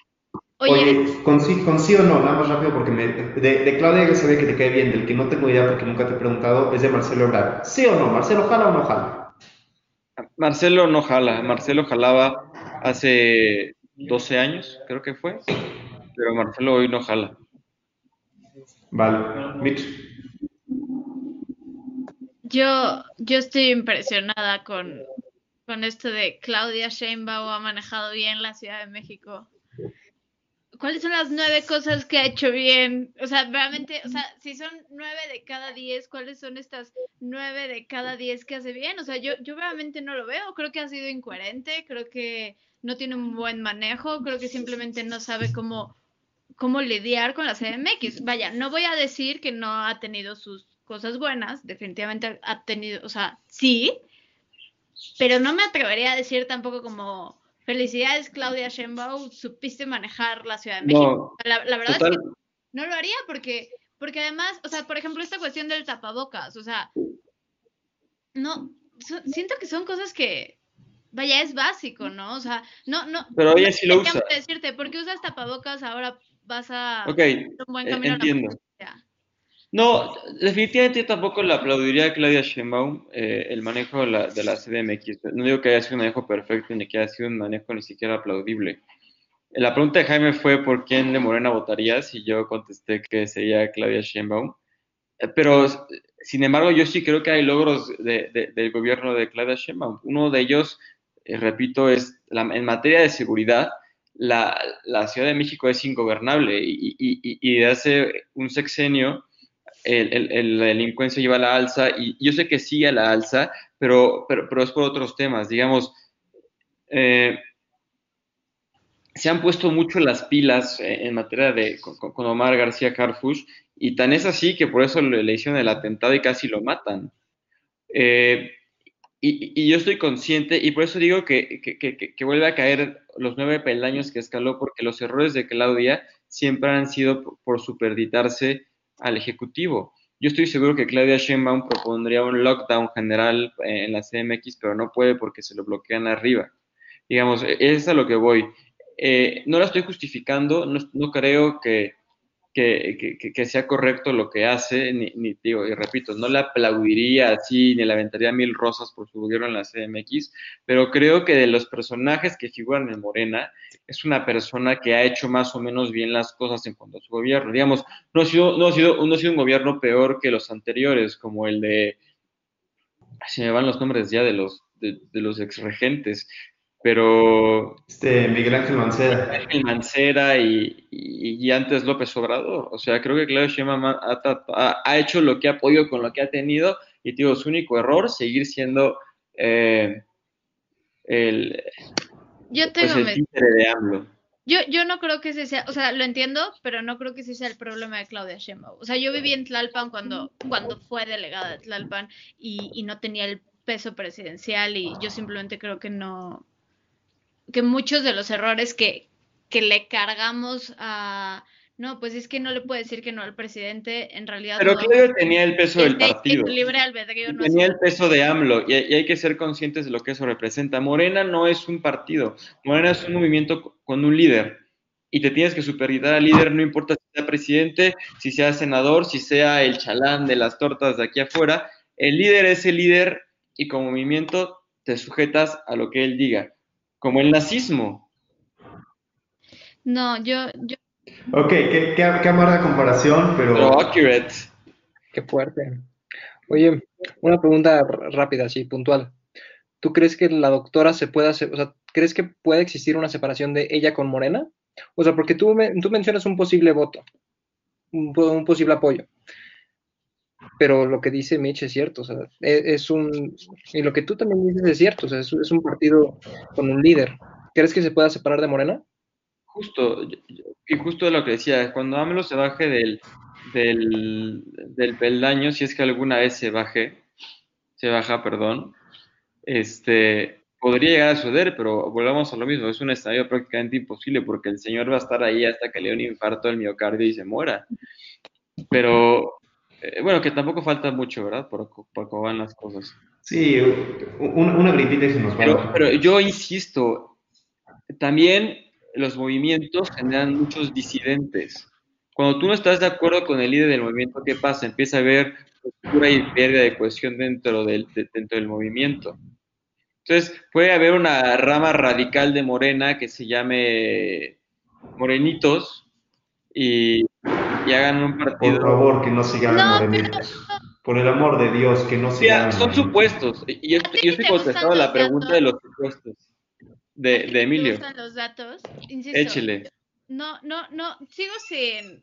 Oye, Oye con, sí, con, sí, o no, nada más rápido, porque me, de, de, Claudia ya sabía que te cae bien, del que no tengo idea porque nunca te he preguntado, es de Marcelo Ebrard. ¿Sí o no? ¿Marcelo jala o no jala? Marcelo no jala, Marcelo jalaba hace 12 años, creo que fue, pero Marcelo hoy no jala. Vale, Mitch. Yo, yo estoy impresionada con, con esto de Claudia Sheinbaum ha manejado bien la Ciudad de México. ¿Cuáles son las nueve cosas que ha hecho bien? O sea, realmente, o sea, si son nueve de cada diez, ¿cuáles son estas nueve de cada diez que hace bien? O sea, yo, yo realmente no lo veo. Creo que ha sido incoherente, creo que no tiene un buen manejo, creo que simplemente no sabe cómo, cómo lidiar con la CMX. Vaya, no voy a decir que no ha tenido sus cosas buenas, definitivamente ha tenido, o sea, sí, pero no me atrevería a decir tampoco como felicidades Claudia Sheinbaum, supiste manejar la Ciudad de México. No, la, la, verdad total. es que no lo haría porque, porque además, o sea, por ejemplo, esta cuestión del tapabocas, o sea, no, so, siento que son cosas que, vaya, es básico, ¿no? O sea, no, no. Pero ella sí lo usa. decirte, ¿por qué usas tapabocas ahora vas a okay, un buen camino entiendo. A la no, definitivamente yo tampoco le aplaudiría a Claudia Sheinbaum eh, el manejo de la, de la CDMX. No digo que haya sido un manejo perfecto ni que haya sido un manejo ni siquiera aplaudible. La pregunta de Jaime fue por quién de Morena votarías y yo contesté que sería Claudia Sheinbaum. Eh, pero, sin embargo, yo sí creo que hay logros de, de, del gobierno de Claudia Sheinbaum. Uno de ellos, eh, repito, es en materia de seguridad, la, la Ciudad de México es ingobernable y, y, y de hace un sexenio el, el, la delincuencia lleva a la alza y yo sé que sigue a la alza, pero, pero, pero es por otros temas. Digamos, eh, se han puesto mucho las pilas en materia de con, Omar García Carfush y tan es así que por eso le, le hicieron el atentado y casi lo matan. Eh, y, y, yo estoy consciente y por eso digo que, que, que, vuelve a caer los nueve peldaños que escaló porque los errores de Claudia siempre han sido por, superditarse al Ejecutivo. Yo estoy seguro que Claudia Sheinbaum propondría un lockdown general en la CMX, pero no puede porque se lo bloquean arriba. Digamos, es a lo que voy. Eh, no la estoy justificando, no creo que, que, que, que, sea correcto lo que hace, ni, ni, digo, y repito, no le aplaudiría así, ni le aventaría mil rosas por su gobierno en la CMX, pero creo que de los personajes que figuran en Morena, es una persona que ha hecho más o menos bien las cosas en cuanto a su gobierno. Digamos, no ha sido, no ha sido, no ha sido un gobierno peor que los anteriores, como el de, se me van los nombres ya de los, de, de los exregentes, pero... Este, Miguel Ángel Mancera. Miguel Ángel Mancera y, y, y, antes López Obrador. O sea, creo que Claudio Sheinbaum ha, ha, ha, hecho lo que ha podido con lo que ha tenido y, digo, su único error, seguir siendo eh, el, yo tengo pues el títere de AMLO. Yo, yo no creo que ese sea, o sea, lo entiendo, pero no creo que ese sea el problema de Claudia Sheinbaum. O sea, yo viví en Tlalpan cuando, cuando fue delegada de Tlalpan y, y no tenía el peso presidencial y yo simplemente creo que no, que muchos de los errores que, que le cargamos a... No, pues es que no le puede decir que no al presidente, en realidad. Pero no, Claudio tenía el peso del partido. Libre albedrío, no tenía el peso de AMLO y, y, hay que ser conscientes de lo que eso representa. Morena no es un partido, Morena es un movimiento con un líder y te tienes que superitar al líder, no importa si sea presidente, si sea senador, si sea el chalán de las tortas de aquí afuera. El líder es el líder y como movimiento te sujetas a lo que él diga como el nazismo. No, yo... yo... Ok, qué, qué, qué amarga comparación, pero... Pero accurate. Qué fuerte. Oye, una pregunta rápida, así, puntual. ¿Tú crees que la doctora se pueda hacer, o sea, crees que puede existir una separación de ella con Morena? O sea, porque tú, me, tú mencionas un posible voto, un, un, posible apoyo. Pero lo que dice Mitch es cierto, o sea, es, es, un, y lo que tú también dices es cierto, o sea, es, un partido con un líder. ¿Crees que se pueda separar de Morena? Justo, y justo de lo que decía, cuando AMLO se baje del, del, del peldaño, si es que alguna vez se baje, se baja, perdón, este, podría llegar a suceder, pero volvamos a lo mismo, es un estadio prácticamente imposible porque el señor va a estar ahí hasta que le dé un infarto al miocardio y se muera. Pero, eh, bueno, que tampoco falta mucho, ¿verdad? Por, por cómo van las cosas. Sí, una, una gritita y se nos va. Pero, pero yo insisto, también los movimientos generan muchos disidentes. Cuando tú no estás de acuerdo con el líder del movimiento, ¿qué pasa? Empieza a haber postura y pérdida de cohesión dentro del, de, dentro del movimiento. Entonces, puede haber una rama radical de Morena que se llame Morenitos y, y hagan un partido. Por favor, que no se llamen no, Morenitos. Pero... Por el amor de Dios, que no se Mira, llamen Son supuestos. Y yo, yo estoy contestando la pregunta de los supuestos de, de Emilio. los datos? Insisto, Échele. No, no, no, sigo sin,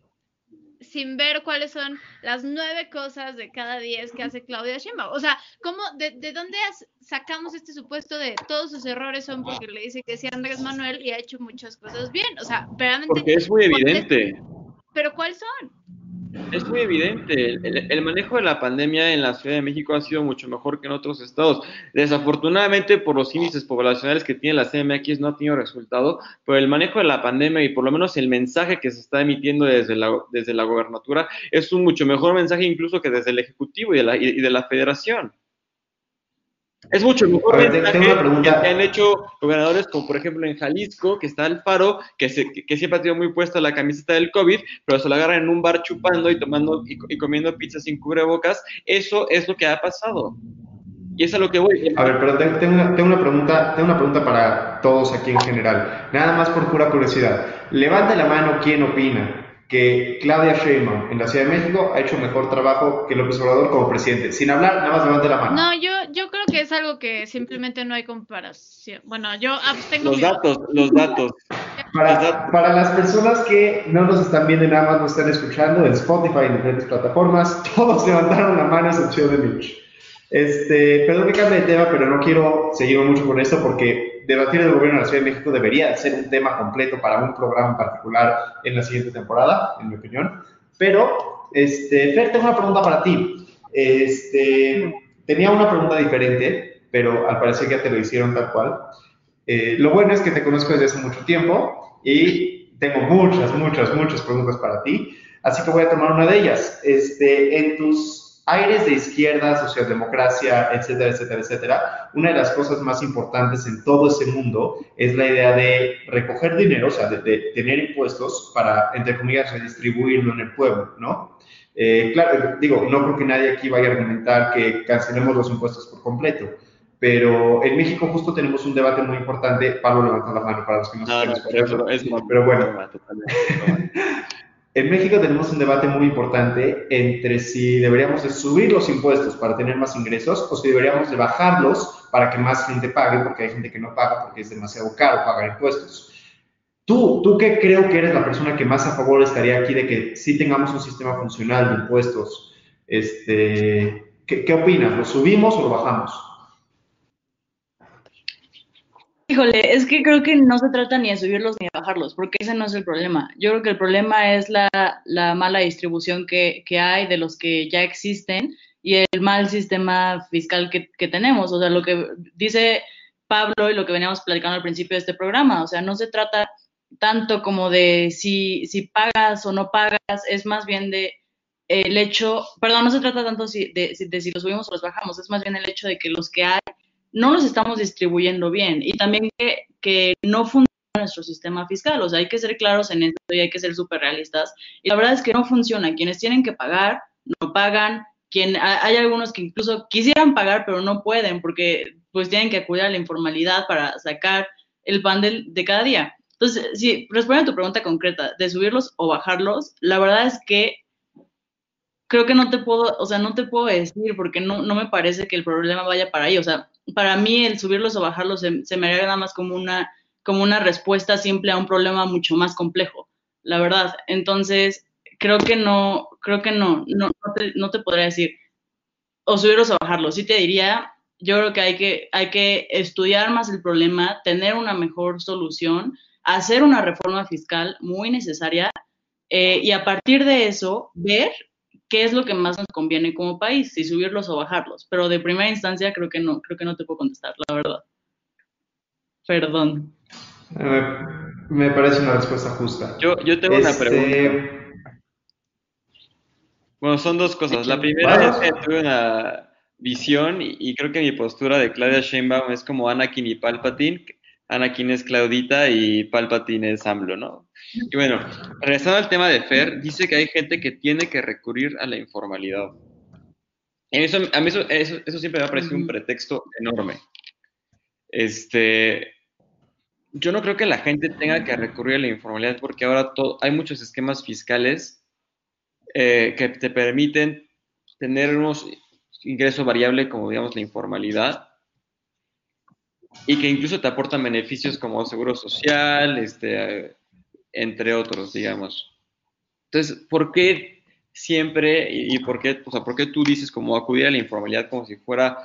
sin ver cuáles son las nueve cosas de cada diez que hace Claudia Sheinbaum. O sea, ¿cómo, de, de dónde sacamos este supuesto de todos sus errores son porque le dice que sí Andrés Manuel y ha hecho muchas cosas bien? O sea, realmente... Porque es muy evidente. ¿Pero cuáles son? Es muy evidente. El, manejo de la pandemia en la Ciudad de México ha sido mucho mejor que en otros estados. Desafortunadamente, por los índices poblacionales que tiene la CMX, no ha tenido resultado, pero el manejo de la pandemia y por lo menos el mensaje que se está emitiendo desde la, desde la gobernatura es un mucho mejor mensaje incluso que desde el Ejecutivo y de la, y de la Federación. Es mucho mejor ver, tengo una pregunta. que han hecho gobernadores como por ejemplo en Jalisco, que está Alfaro, que, se, que siempre ha tenido muy puesta la camiseta del COVID, pero se la agarran en un bar chupando y tomando y, y comiendo pizza sin cubrebocas. Eso es lo que ha pasado. Y es a lo que voy. A ver, pero tengo una, tengo una, pregunta, tengo una pregunta para todos aquí en general. Nada más por pura curiosidad. Levante la mano quién opina que Claudia Sheinbaum en la Ciudad de México ha hecho mejor trabajo que López Obrador como presidente. Sin hablar, nada más levante la mano. No, yo, yo creo que es algo que simplemente no hay comparación. Bueno, yo abstengo. Los datos, los datos. Para, para, las personas que no nos están viendo y nada más nos están escuchando en Spotify, en diferentes plataformas, todos levantaron la mano excepción de Mitch. Este, perdón que cambie de tema, pero no quiero seguir mucho con esto porque debatir el gobierno de la Ciudad de México debería ser un tema completo para un programa en particular en la siguiente temporada, en mi opinión. Pero, este, Fer, tengo una pregunta para ti. Este, tenía una pregunta diferente, pero al parecer ya te lo hicieron tal cual. Eh, lo bueno es que te conozco desde hace mucho tiempo y tengo muchas, muchas, muchas preguntas para ti. Así que voy a tomar una de ellas. Este, en tus aires de izquierda, socialdemocracia, etcétera, etcétera, etcétera, una de las cosas más importantes en todo ese mundo es la idea de recoger dinero, o sea, de, tener impuestos para, entre comillas, redistribuirlo en el pueblo, ¿no? Eh, claro, digo, no creo que nadie aquí vaya a argumentar que cancelemos los impuestos por completo, pero en México justo tenemos un debate muy importante. Pablo levantó la mano para los que no, no, no pero bueno. En México tenemos un debate muy importante entre si deberíamos de subir los impuestos para tener más ingresos o si deberíamos de bajarlos para que más gente pague, porque hay gente que no paga porque es demasiado caro pagar impuestos. Tú, tú que creo que eres la persona que más a favor estaría aquí de que sí tengamos un sistema funcional de impuestos, este, ¿qué, qué opinas? ¿Lo subimos o lo bajamos? Híjole, es que creo que no se trata ni de subirlos ni de bajarlos, porque ese no es el problema. Yo creo que el problema es la, mala distribución que, hay de los que ya existen y el mal sistema fiscal que, que, tenemos. O sea, lo que dice Pablo y lo que veníamos platicando al principio de este programa, o sea, no se trata tanto como de si, si pagas o no pagas, es más bien de el hecho, perdón, no se trata tanto de, de si los subimos o los bajamos, es más bien el hecho de que los que hay no los estamos distribuyendo bien y también que, que no funciona nuestro sistema fiscal. O sea, hay que ser claros en esto y hay que ser súper realistas. Y la verdad es que no funciona. Quienes tienen que pagar, no pagan. Quien, hay algunos que incluso quisieran pagar, pero no pueden porque pues tienen que acudir a la informalidad para sacar el pan de, de cada día. Entonces, si respondiendo a tu pregunta concreta de subirlos o bajarlos, la verdad es que creo que no te puedo, o sea, no te puedo decir porque no, no me parece que el problema vaya para ahí. O sea, para mí el subirlos o bajarlos se, me haría nada más como una, como una respuesta simple a un problema mucho más complejo, la verdad. Entonces, creo que no, creo que no, no, no, te, podría decir o subirlos o bajarlos. Sí te diría, yo creo que hay que, hay que estudiar más el problema, tener una mejor solución, hacer una reforma fiscal muy necesaria eh, y a partir de eso ver qué es lo que más nos conviene como país, si subirlos o bajarlos. Pero de primera instancia creo que no, creo que no te puedo contestar, la verdad. Perdón. me parece una respuesta justa. Yo, yo tengo una este, pregunta. Bueno, son dos cosas. La primera es que tuve una visión y, creo que mi postura de Claudia Sheinbaum es como Anakin y Palpatine. Anakin es Claudita y Palpatine es AMLO, ¿no? Y bueno, regresando al tema de Fer, dice que hay gente que tiene que recurrir a la informalidad. Eso, a mí eso, siempre me ha parecido un pretexto enorme. Este, yo no creo que la gente tenga que recurrir a la informalidad porque ahora hay muchos esquemas fiscales eh, que te permiten tener unos ingresos variables como digamos la informalidad y que incluso te aportan beneficios como seguro social, este, entre otros, digamos. Entonces, ¿por qué siempre y, por, qué, o sea, por qué tú dices como acudir a la informalidad como si fuera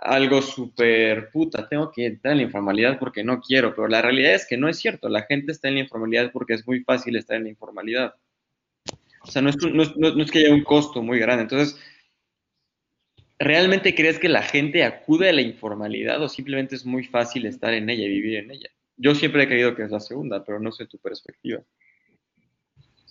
algo súper puta, tengo que entrar en la informalidad porque no quiero, pero la realidad es que no es cierto, la gente está en la informalidad porque es muy fácil estar en la informalidad. O sea, no es, no no es que haya un costo muy grande. Entonces, ¿realmente crees que la gente acude a la informalidad o simplemente es muy fácil estar en ella y vivir en ella? Yo siempre he creído que es la segunda, pero no sé tu perspectiva.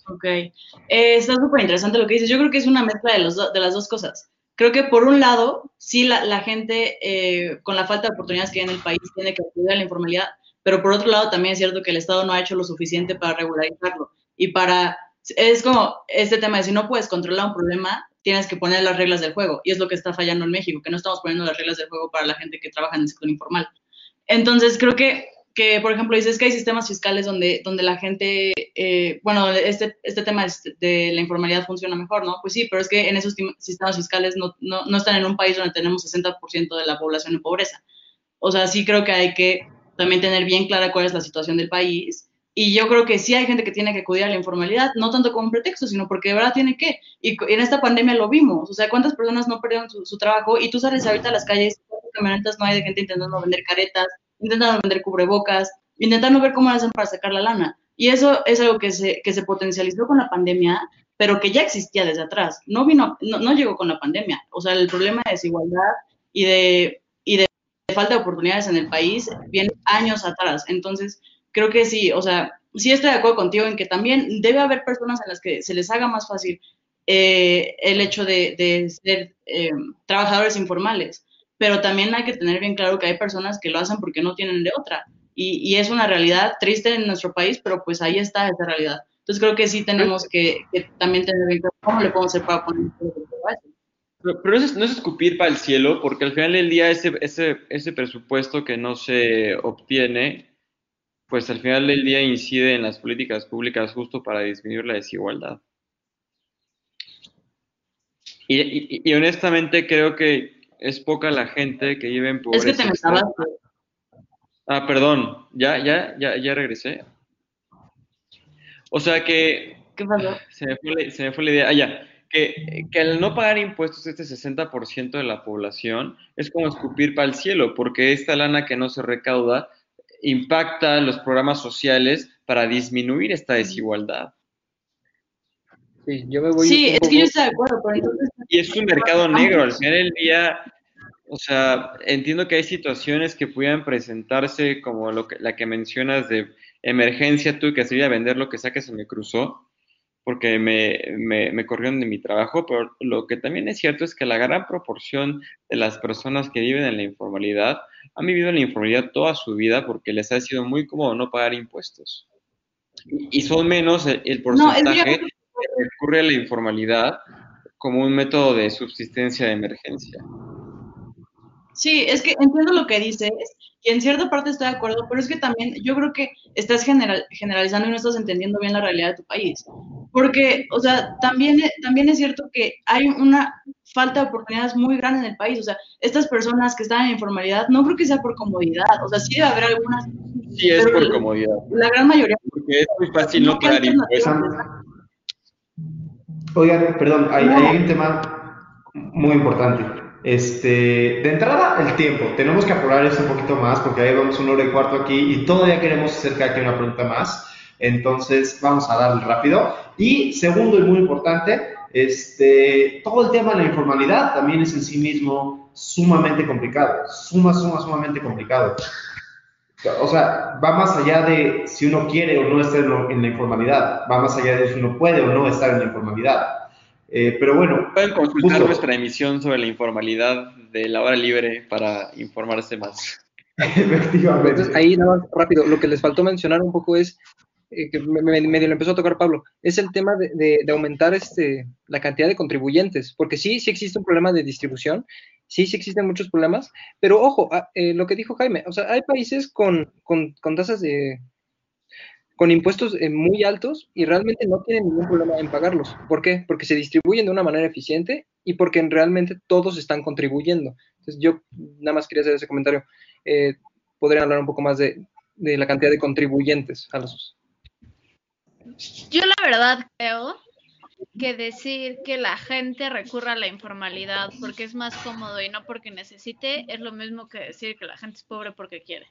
Ok. Eh, está súper interesante lo que dices. Yo creo que es una mezcla de, los de las dos cosas. Creo que por un lado, sí la, gente eh, con la falta de oportunidades que hay en el país tiene que acudir a la informalidad, pero por otro lado también es cierto que el Estado no ha hecho lo suficiente para regularizarlo y para... Es como este tema de si no puedes controlar un problema, tienes que poner las reglas del juego. Y es lo que está fallando en México, que no estamos poniendo las reglas del juego para la gente que trabaja en el sector informal. Entonces, creo que que, por ejemplo, dices que hay sistemas fiscales donde, donde la gente, eh, bueno, este, este tema de la informalidad funciona mejor, ¿no? Pues sí, pero es que en esos sistemas fiscales no, no, no están en un país donde tenemos 60% de la población en pobreza. O sea, sí creo que hay que también tener bien clara cuál es la situación del país y yo creo que sí hay gente que tiene que acudir a la informalidad, no tanto como un pretexto, sino porque de verdad tiene que. Y en esta pandemia lo vimos. O sea, ¿cuántas personas no perdieron su, trabajo? Y tú sales ahorita a las calles, camionetas no hay de gente intentando vender caretas, intentando vender cubrebocas, intentando ver cómo hacen para sacar la lana. Y eso es algo que se, que se potencializó con la pandemia, pero que ya existía desde atrás. No vino, no, no llegó con la pandemia. O sea, el problema de desigualdad y de, y de falta de oportunidades en el país viene años atrás. Entonces, creo que sí, o sea, sí estoy de acuerdo contigo en que también debe haber personas en las que se les haga más fácil eh, el hecho de, ser eh, trabajadores informales, pero también hay que tener bien claro que hay personas que lo hacen porque no tienen de otra. Y, es una realidad triste en nuestro país, pero pues ahí está esa realidad. Entonces creo que sí tenemos que, también tener bien claro cómo le podemos hacer para poner pero, pero eso no es escupir para el cielo, porque al final del día ese, ese, ese presupuesto que no se obtiene pues al final del día incide en las políticas públicas justo para disminuir la desigualdad. Y, honestamente creo que es poca la gente que vive en pobreza. Es que te me Ah, perdón, ya, ya, ya, ya regresé. O sea que... ¿Qué pasó? Se me fue, se me fue la idea. Ah, ya. Que, que, al no pagar impuestos este 60% de la población es como escupir para el cielo, porque esta lana que no se recauda impacta los programas sociales para disminuir esta desigualdad. Sí, yo me voy sí es que yo estoy de acuerdo, Y es un mercado negro, al final del día, o sea, entiendo que hay situaciones que pudieran presentarse como lo que, la que mencionas de emergencia, tú que sería vender lo que sea que se me cruzó, porque me, me, me, corrieron de mi trabajo, pero lo que también es cierto es que la gran proporción de las personas que viven en la informalidad han vivido en la informalidad toda su vida porque les ha sido muy cómodo no pagar impuestos. Y son menos el, porcentaje recurre a la informalidad como un método de subsistencia de emergencia. Sí, es que entiendo lo que dices y en cierta parte estoy de acuerdo, pero es que también yo creo que estás general, generalizando y no estás entendiendo bien la realidad de tu país. Porque, o sea, también, también es cierto que hay una falta de oportunidades muy grande en el país. O sea, estas personas que están en informalidad, no creo que sea por comodidad. O sea, sí debe haber algunas. Sí, es por comodidad. La gran mayoría. Porque es muy fácil no, pagar impuestos. Oigan, perdón, hay, hay un tema muy importante. Este, de entrada, el tiempo. Tenemos que apurar eso un poquito más porque ahí vamos un hora y cuarto aquí y todavía queremos hacer cada una pregunta más. Entonces, vamos a darle rápido. Y segundo y muy importante, este, todo el tema de la informalidad también es en sí mismo sumamente complicado. Suma, suma, sumamente complicado. O sea, va más allá de si uno quiere o no estar en la informalidad. Va más allá de si uno puede o no estar en la informalidad. Eh, pero bueno. Pueden consultar nuestra emisión sobre la informalidad de la hora libre para informarse más. Efectivamente. Entonces, ahí nada más rápido, lo que les faltó mencionar un poco es, eh, que medio lo empezó a tocar Pablo, es el tema de, aumentar este, la cantidad de contribuyentes, porque sí, sí existe un problema de distribución, sí, sí existen muchos problemas, pero ojo, ah, eh, lo que dijo Jaime, o sea, hay países con, con, con tasas de, con impuestos eh, muy altos y realmente no tienen ningún problema en pagarlos. ¿Por qué? Porque se distribuyen de una manera eficiente y porque realmente todos están contribuyendo. Entonces yo nada más quería hacer ese comentario. Eh, podrían hablar un poco más de, la cantidad de contribuyentes a los... Yo la verdad creo que decir que la gente recurra a la informalidad porque es más cómodo y no porque necesite es lo mismo que decir que la gente es pobre porque quiere.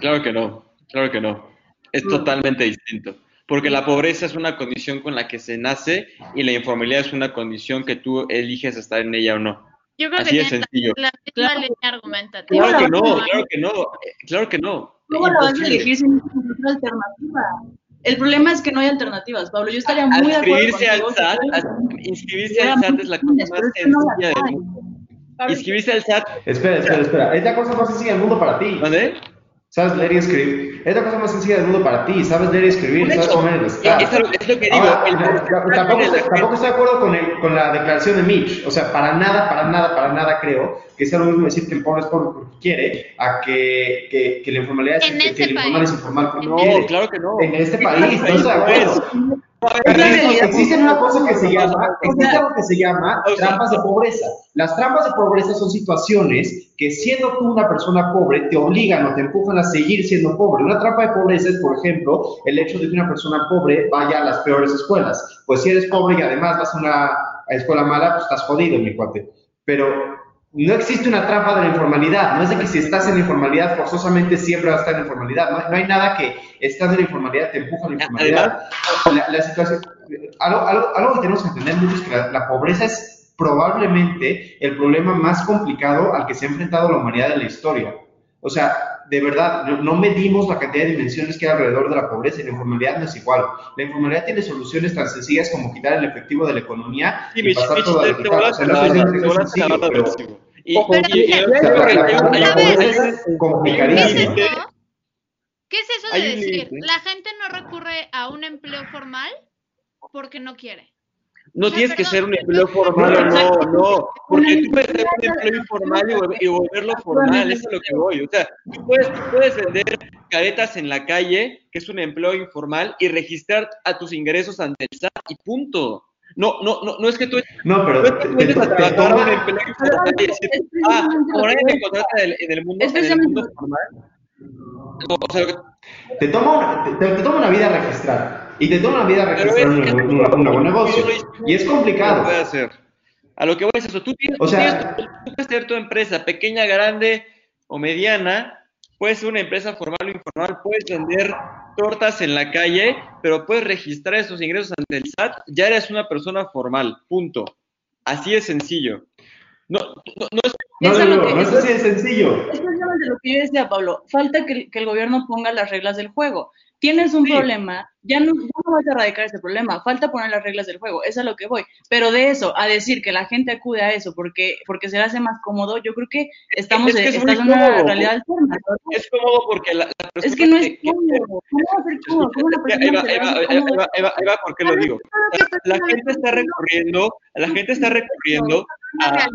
Claro que no, claro que no. Es totalmente distinto. Porque la pobreza es una condición con la que se nace y la informalidad es una condición que tú eliges estar en ella o no. Yo creo Así que es sencillo. La, misma línea argumentativa. Claro que no, claro que no, claro que no. ¿Cómo lo vas a elegir sin otra alternativa? El problema es que no hay alternativas, Pablo. Yo estaría muy de acuerdo inscribirse al SAT, inscribirse al SAT es la cosa más sencilla del mundo. Inscribirse al SAT. Espera, espera, espera. Es la cosa más sencilla del mundo para ti. ¿Dónde? Sabes leer y escribir. Es la cosa más sencilla del mundo para ti, sabes leer y escribir, sabes comer el Estado. Es, lo, es lo que digo. tampoco, tampoco, estoy de acuerdo con, el, con la declaración de Mitch. O sea, para nada, para nada, para nada creo que sea lo mismo decir que el pobre es pobre porque quiere a que, que, que la informalidad es, que, que el informal es informal porque no, quiere. claro que no. En este país, no estoy de acuerdo. Existe una cosa que se llama, existe algo que se llama trampas de pobreza. Las trampas de pobreza son situaciones que siendo tú una persona pobre te obligan o te empujan a seguir siendo pobre. Una trampa de pobreza es, por ejemplo, el hecho de que una persona pobre vaya a las peores escuelas. Pues si eres pobre y además vas a una escuela mala, pues estás jodido, mi cuate. Pero no existe una trampa de la informalidad. No es de que si estás en la informalidad, forzosamente siempre vas a estar en la informalidad. No, hay nada que estás en la informalidad te empuja a la informalidad. La, situación, algo, algo, que tenemos que entender mucho es que la, pobreza es probablemente el problema más complicado al que se ha enfrentado la humanidad en la historia. O sea, de verdad, no, medimos la cantidad de dimensiones que hay alrededor de la pobreza y la informalidad no es igual. La informalidad tiene soluciones tan sencillas como quitar el efectivo de la equemonía y pasar todo a digital. Y, complicadísimo. ¿Qué es eso de decir? La gente no recurre a un empleo formal porque no quiere. No tienes que ser un empleo formal o no, no, porque tú puedes tener un empleo informal y, volverlo formal, eso es lo que voy. O sea, tú puedes, puedes vender caretas en la calle, que es un empleo informal, y registrar a tus ingresos ante el SAT y punto. No, no, no, no es que tú. No, pero. No puedes trabajar un empleo informal y decir, ah, nadie me contrata en el, mundo, en el mundo formal. o sea, te, toma una, te, te toma una vida registrar y te toma una vida registrar un, nuevo negocio. Y es complicado. Puede hacer. A lo que voy es eso. Tú tienes, o sea, tú, puedes tener tu empresa pequeña, grande o mediana. Puedes ser una empresa formal o informal. Puedes vender tortas en la calle, pero puedes registrar esos ingresos ante el SAT. Ya eres una persona formal. Punto. Así es sencillo. No, no, no es, no, no, no, no es así de sencillo. Es de lo que yo decía, Pablo. Falta que, que el gobierno ponga las reglas del juego tienes un problema, ya no, vas a erradicar ese problema, falta poner las reglas del juego, eso es a lo que voy. Pero de eso, a decir que la gente acude a eso porque, porque se le hace más cómodo, yo creo que estamos en una realidad alterna. Es cómodo porque la, persona Es que no es cómodo. ¿Cómo va a ser cómodo? ¿Cómo la persona ahí va, ¿por qué lo digo? La, gente está recurriendo, la gente está recurriendo a,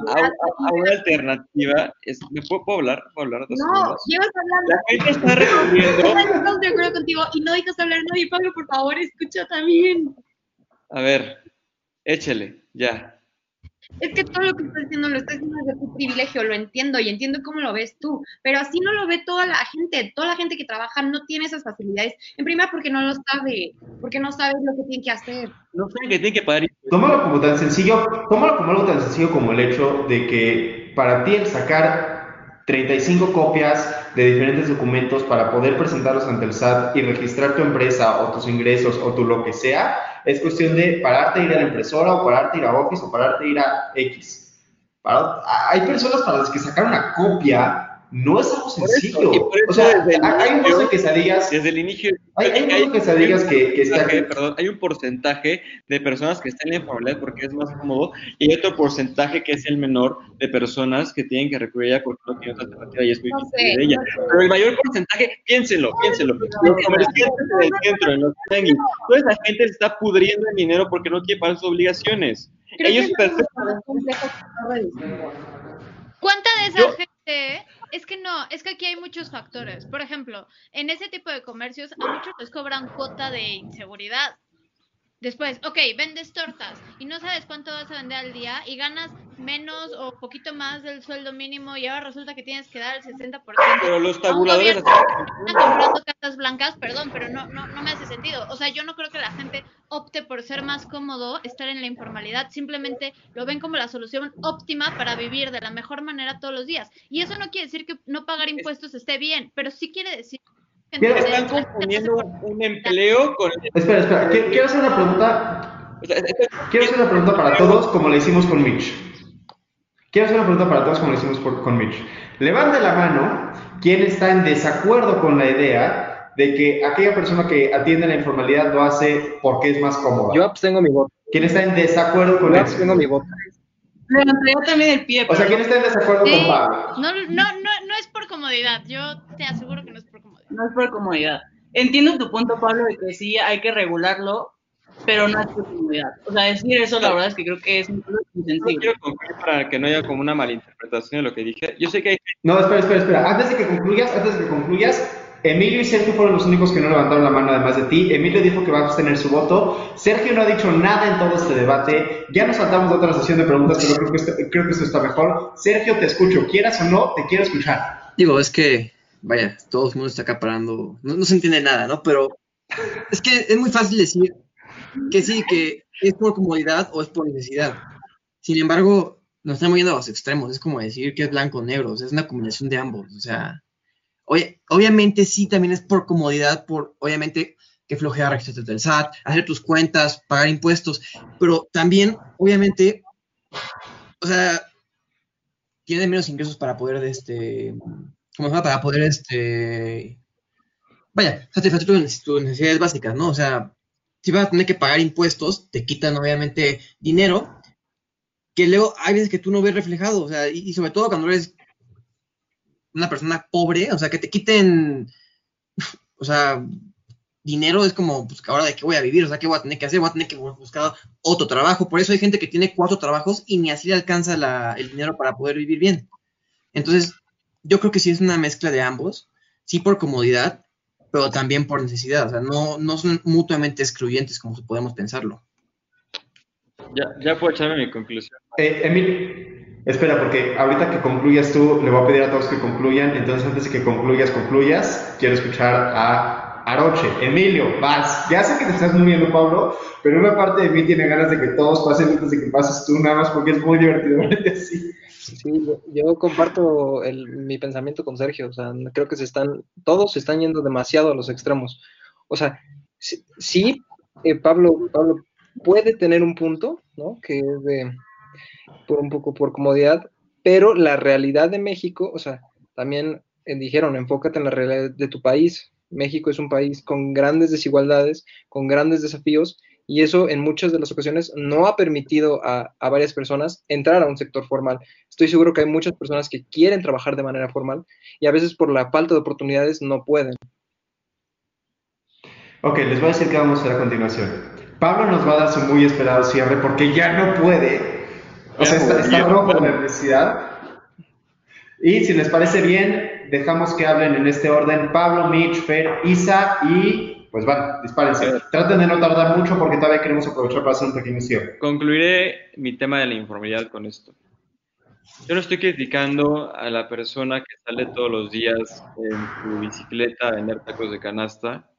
una alternativa. ¿Me puedo, hablar? ¿Puedo hablar? No, llevas hablando. La gente está recurriendo. Estamos de acuerdo contigo y no dejas hablar nadie, Pablo, por favor, escucha también. A ver, échale, ya. Es que todo lo que estás diciendo lo estás diciendo desde tu privilegio, lo entiendo y entiendo cómo lo ves tú, pero así no lo ve toda la gente. Toda la gente que trabaja no tiene esas facilidades. En primera, porque no lo sabe, porque no sabe lo que tiene que hacer. No sabe que tiene que pagar. Tómalo como tan sencillo, tómalo como algo tan sencillo como el hecho de que para ti el sacar 35 copias de diferentes documentos para poder presentarlos ante el SAT y registrar tu empresa o tus ingresos o tu lo que sea, es cuestión de pararte a ir a la impresora o pararte a ir a Office o pararte a ir a X. hay personas para las que sacar una copia no es algo sencillo. o sea, hay un de quesadillas. Desde el inicio. Hay, hay, hay quesadillas que, que está Perdón, hay un porcentaje de personas que están en la informalidad porque es más cómodo y hay otro porcentaje que es el menor de personas que tienen que recurrir a ella porque no tienen otra alternativa y es muy difícil de ella. Pero el mayor porcentaje, piénsenlo, piénsenlo. Los comerciantes del centro, en los tianguis, toda esa gente se está pudriendo el dinero porque no quiere pagar sus obligaciones. Ellos ¿Cuánta de esa gente es que no, es que aquí hay muchos factores. Por ejemplo, en ese tipo de comercios a muchos les cobran cuota de inseguridad. Después, ok, vendes tortas y no sabes cuánto vas a vender al día y ganas menos o poquito más del sueldo mínimo y ahora resulta que tienes que dar el 60%. Pero los tabuladores están comprando cartas blancas, perdón, pero no, no, no me hace sentido. O sea, yo no creo que la gente opte por ser más cómodo, estar en la informalidad, simplemente lo ven como la solución óptima para vivir de la mejor manera todos los días. Y eso no quiere decir que no pagar impuestos esté bien, pero sí quiere decir están confundiendo un empleo con... Espera, espera, quiero hacer una pregunta. Quiero hacer una pregunta para todos como le hicimos con Mitch. Quiero hacer una pregunta para todos como le hicimos con Mitch. Levante la mano quien está en desacuerdo con la idea de que aquella persona que atiende la informalidad lo hace porque es más cómoda. Yo abstengo mi voto. ¿Quién está en desacuerdo con Yo abstengo mi voto. Levantaría también el pie. O sea, ¿quién está en desacuerdo con Pablo? No, no, no, no es por comodidad. Yo te aseguro que no es por comodidad. No es por comodidad. Entiendo tu punto, Pablo, de que sí hay que regularlo, pero no es por comodidad. O sea, decir eso, la verdad es que creo que es un insensible. No quiero concluir para que no haya como una malinterpretación de lo que dije. Yo sé que hay... No, espera, espera, espera. Antes de que concluyas, antes de que concluyas, Emilio y Sergio fueron los únicos que no levantaron la mano además de ti. Emilio dijo que va a abstener su voto. Sergio no ha dicho nada en todo este debate. Ya nos saltamos de otra sesión de preguntas, pero creo que, esto, creo que esto está mejor. Sergio, te escucho. Quieras o no, te quiero escuchar. Digo, es que, vaya, todo el mundo está acaparando. No, no se entiende nada, ¿no? Pero es que es muy fácil decir que sí, que es por comodidad o es por necesidad. Sin embargo, nos estamos yendo a los extremos. Es como decir que es blanco o negro. O sea, es una combinación de ambos. O sea, obviamente sí, también es por comodidad, por obviamente que flojea registrarte del SAT, hacer tus cuentas, pagar impuestos, pero también, obviamente, o sea, tiene menos ingresos para poder, este, ¿cómo se llama? Para poder, este, vaya, satisfacer tus, necesidades básicas, ¿no? O sea, si vas a tener que pagar impuestos, te quitan obviamente dinero, que luego hay veces que tú no ves reflejado, o sea, y, sobre todo cuando eres una persona pobre, o sea, que te quiten, o sea, dinero es como, pues, ahora de qué voy a vivir, o sea, qué voy a tener que hacer, voy a tener que buscar otro trabajo. Por eso hay gente que tiene cuatro trabajos y ni así le alcanza el dinero para poder vivir bien. Entonces, yo creo que sí es una mezcla de ambos, sí por comodidad, pero también por necesidad, o sea, no, no son mutuamente excluyentes como podemos pensarlo. Ya, ya puedo echarme mi conclusión. Eh, Emil, espera, porque ahorita que concluyas tú, le voy a pedir a todos que concluyan. Entonces, antes de que concluyas, concluyas, quiero escuchar a Aroche. Emilio, vas. Ya sé que te estás muriendo, Pablo, pero una parte de mí tiene ganas de que todos pasen antes de que pases tú, nada más porque es muy divertido verte así. Sí, yo, comparto el, mi pensamiento con Sergio. O sea, creo que se están, todos se están yendo demasiado a los extremos. O sea, sí, eh, Pablo, Pablo puede tener un punto, ¿no? Que es de, por un poco por comodidad, pero la realidad de México, o sea, también dijeron, enfócate en la realidad de tu país. México es un país con grandes desigualdades, con grandes desafíos, y eso en muchas de las ocasiones no ha permitido a, a, varias personas entrar a un sector formal. Estoy seguro que hay muchas personas que quieren trabajar de manera formal y a veces por la falta de oportunidades no pueden. Ok, les voy a decir qué vamos a hacer a continuación. Pablo nos va a dar su muy esperado cierre porque ya no puede. O sea, está, está rojo de necesidad. Y si les parece bien, dejamos que hablen en este orden Pablo, Mitch, Fer, Isa y pues van, dispárense. Traten de no tardar mucho porque todavía queremos aprovechar para hacer un pequeño cierre. Concluiré mi tema de la informalidad con esto. Yo no estoy criticando a la persona que sale todos los días en su bicicleta a vender tacos de canasta,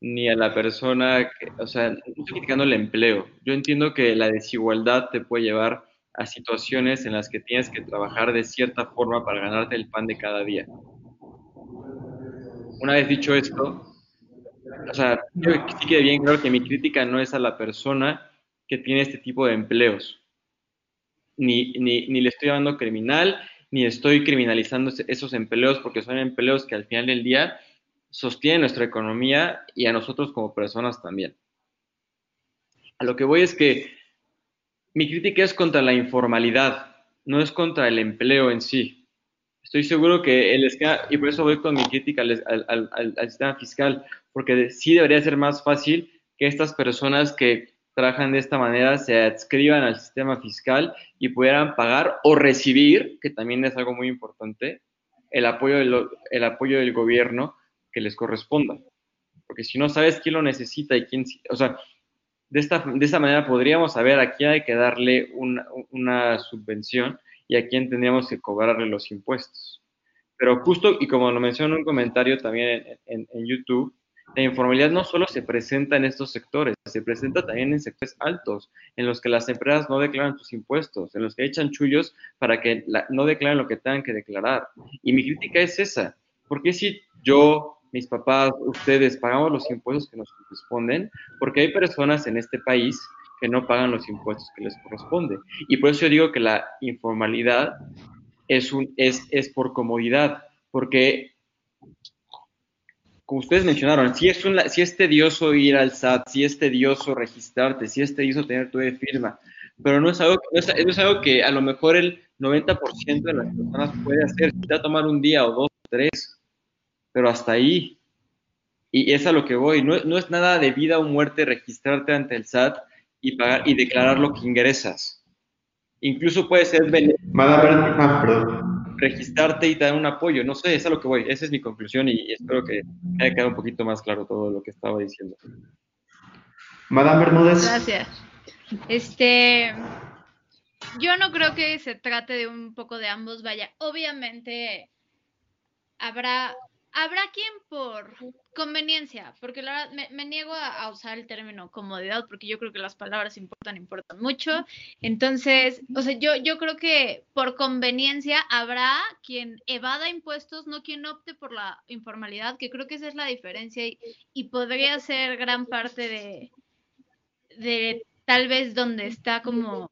ni a la persona que, o sea, no estoy criticando el empleo. Yo entiendo que la desigualdad te puede llevar a situaciones en las que tienes que trabajar de cierta forma para ganarte el pan de cada día. Una vez dicho esto, o sea, yo sí quede bien claro que mi crítica no es a la persona que tiene este tipo de empleos. Ni, ni, ni le estoy llamando criminal, ni estoy criminalizando esos empleos porque son empleos que al final del día sostienen nuestra economía y a nosotros como personas también. A lo que voy es que mi crítica es contra la informalidad, no es contra el empleo en sí. Estoy seguro que el esquema, y por eso voy con mi crítica al, al, sistema fiscal, porque sí debería ser más fácil que estas personas que trabajan de esta manera se adscriban al sistema fiscal y pudieran pagar o recibir, que también es algo muy importante, el apoyo del, el apoyo del gobierno que les corresponda. Porque si no sabes quién lo necesita y quién, o sea, de esta, de esta manera podríamos saber a hay que darle una, una subvención y a quién tendríamos que cobrarle los impuestos. Pero justo, y como lo mencionó en un comentario también en, YouTube, la informalidad no solo se presenta en estos sectores, se presenta también en sectores altos, en los que las empresas no declaran sus impuestos, en los que echan chullos para que la, no declaren lo que tengan que declarar. Y mi crítica es esa, porque si yo, mis papás, ustedes pagamos los impuestos que nos corresponden, porque hay personas en este país que no pagan los impuestos que les corresponde. Y por eso yo digo que la informalidad es, un, es, es por comodidad, porque, como ustedes mencionaron, si es, un, si es tedioso ir al SAT, si es tedioso registrarte, si es tedioso tener tu firma, pero no es, algo, no es, no es algo que a lo mejor el 90% de las personas puede hacer, si a tomar un día o dos o tres, pero hasta ahí. Y es a lo que voy, no, no es nada de vida o muerte registrarte ante el SAT, y pagar y declarar lo que ingresas. Incluso puede ser Madame, ah, perdón. registrarte y te dan un apoyo. No sé, es a lo que voy. Esa es mi conclusión y, espero que me haya quedado un poquito más claro todo lo que estaba diciendo. Madame Bermúdez. Gracias. Este, yo no creo que se trate de un poco de ambos. Vaya, obviamente habrá Habrá quien por conveniencia, porque la verdad me, niego a, usar el término comodidad, porque yo creo que las palabras importan, importan mucho. Entonces, o sea, yo, yo creo que por conveniencia habrá quien evada impuestos, no quien opte por la informalidad, que creo que esa es la diferencia y, y podría ser gran parte de, de tal vez donde está como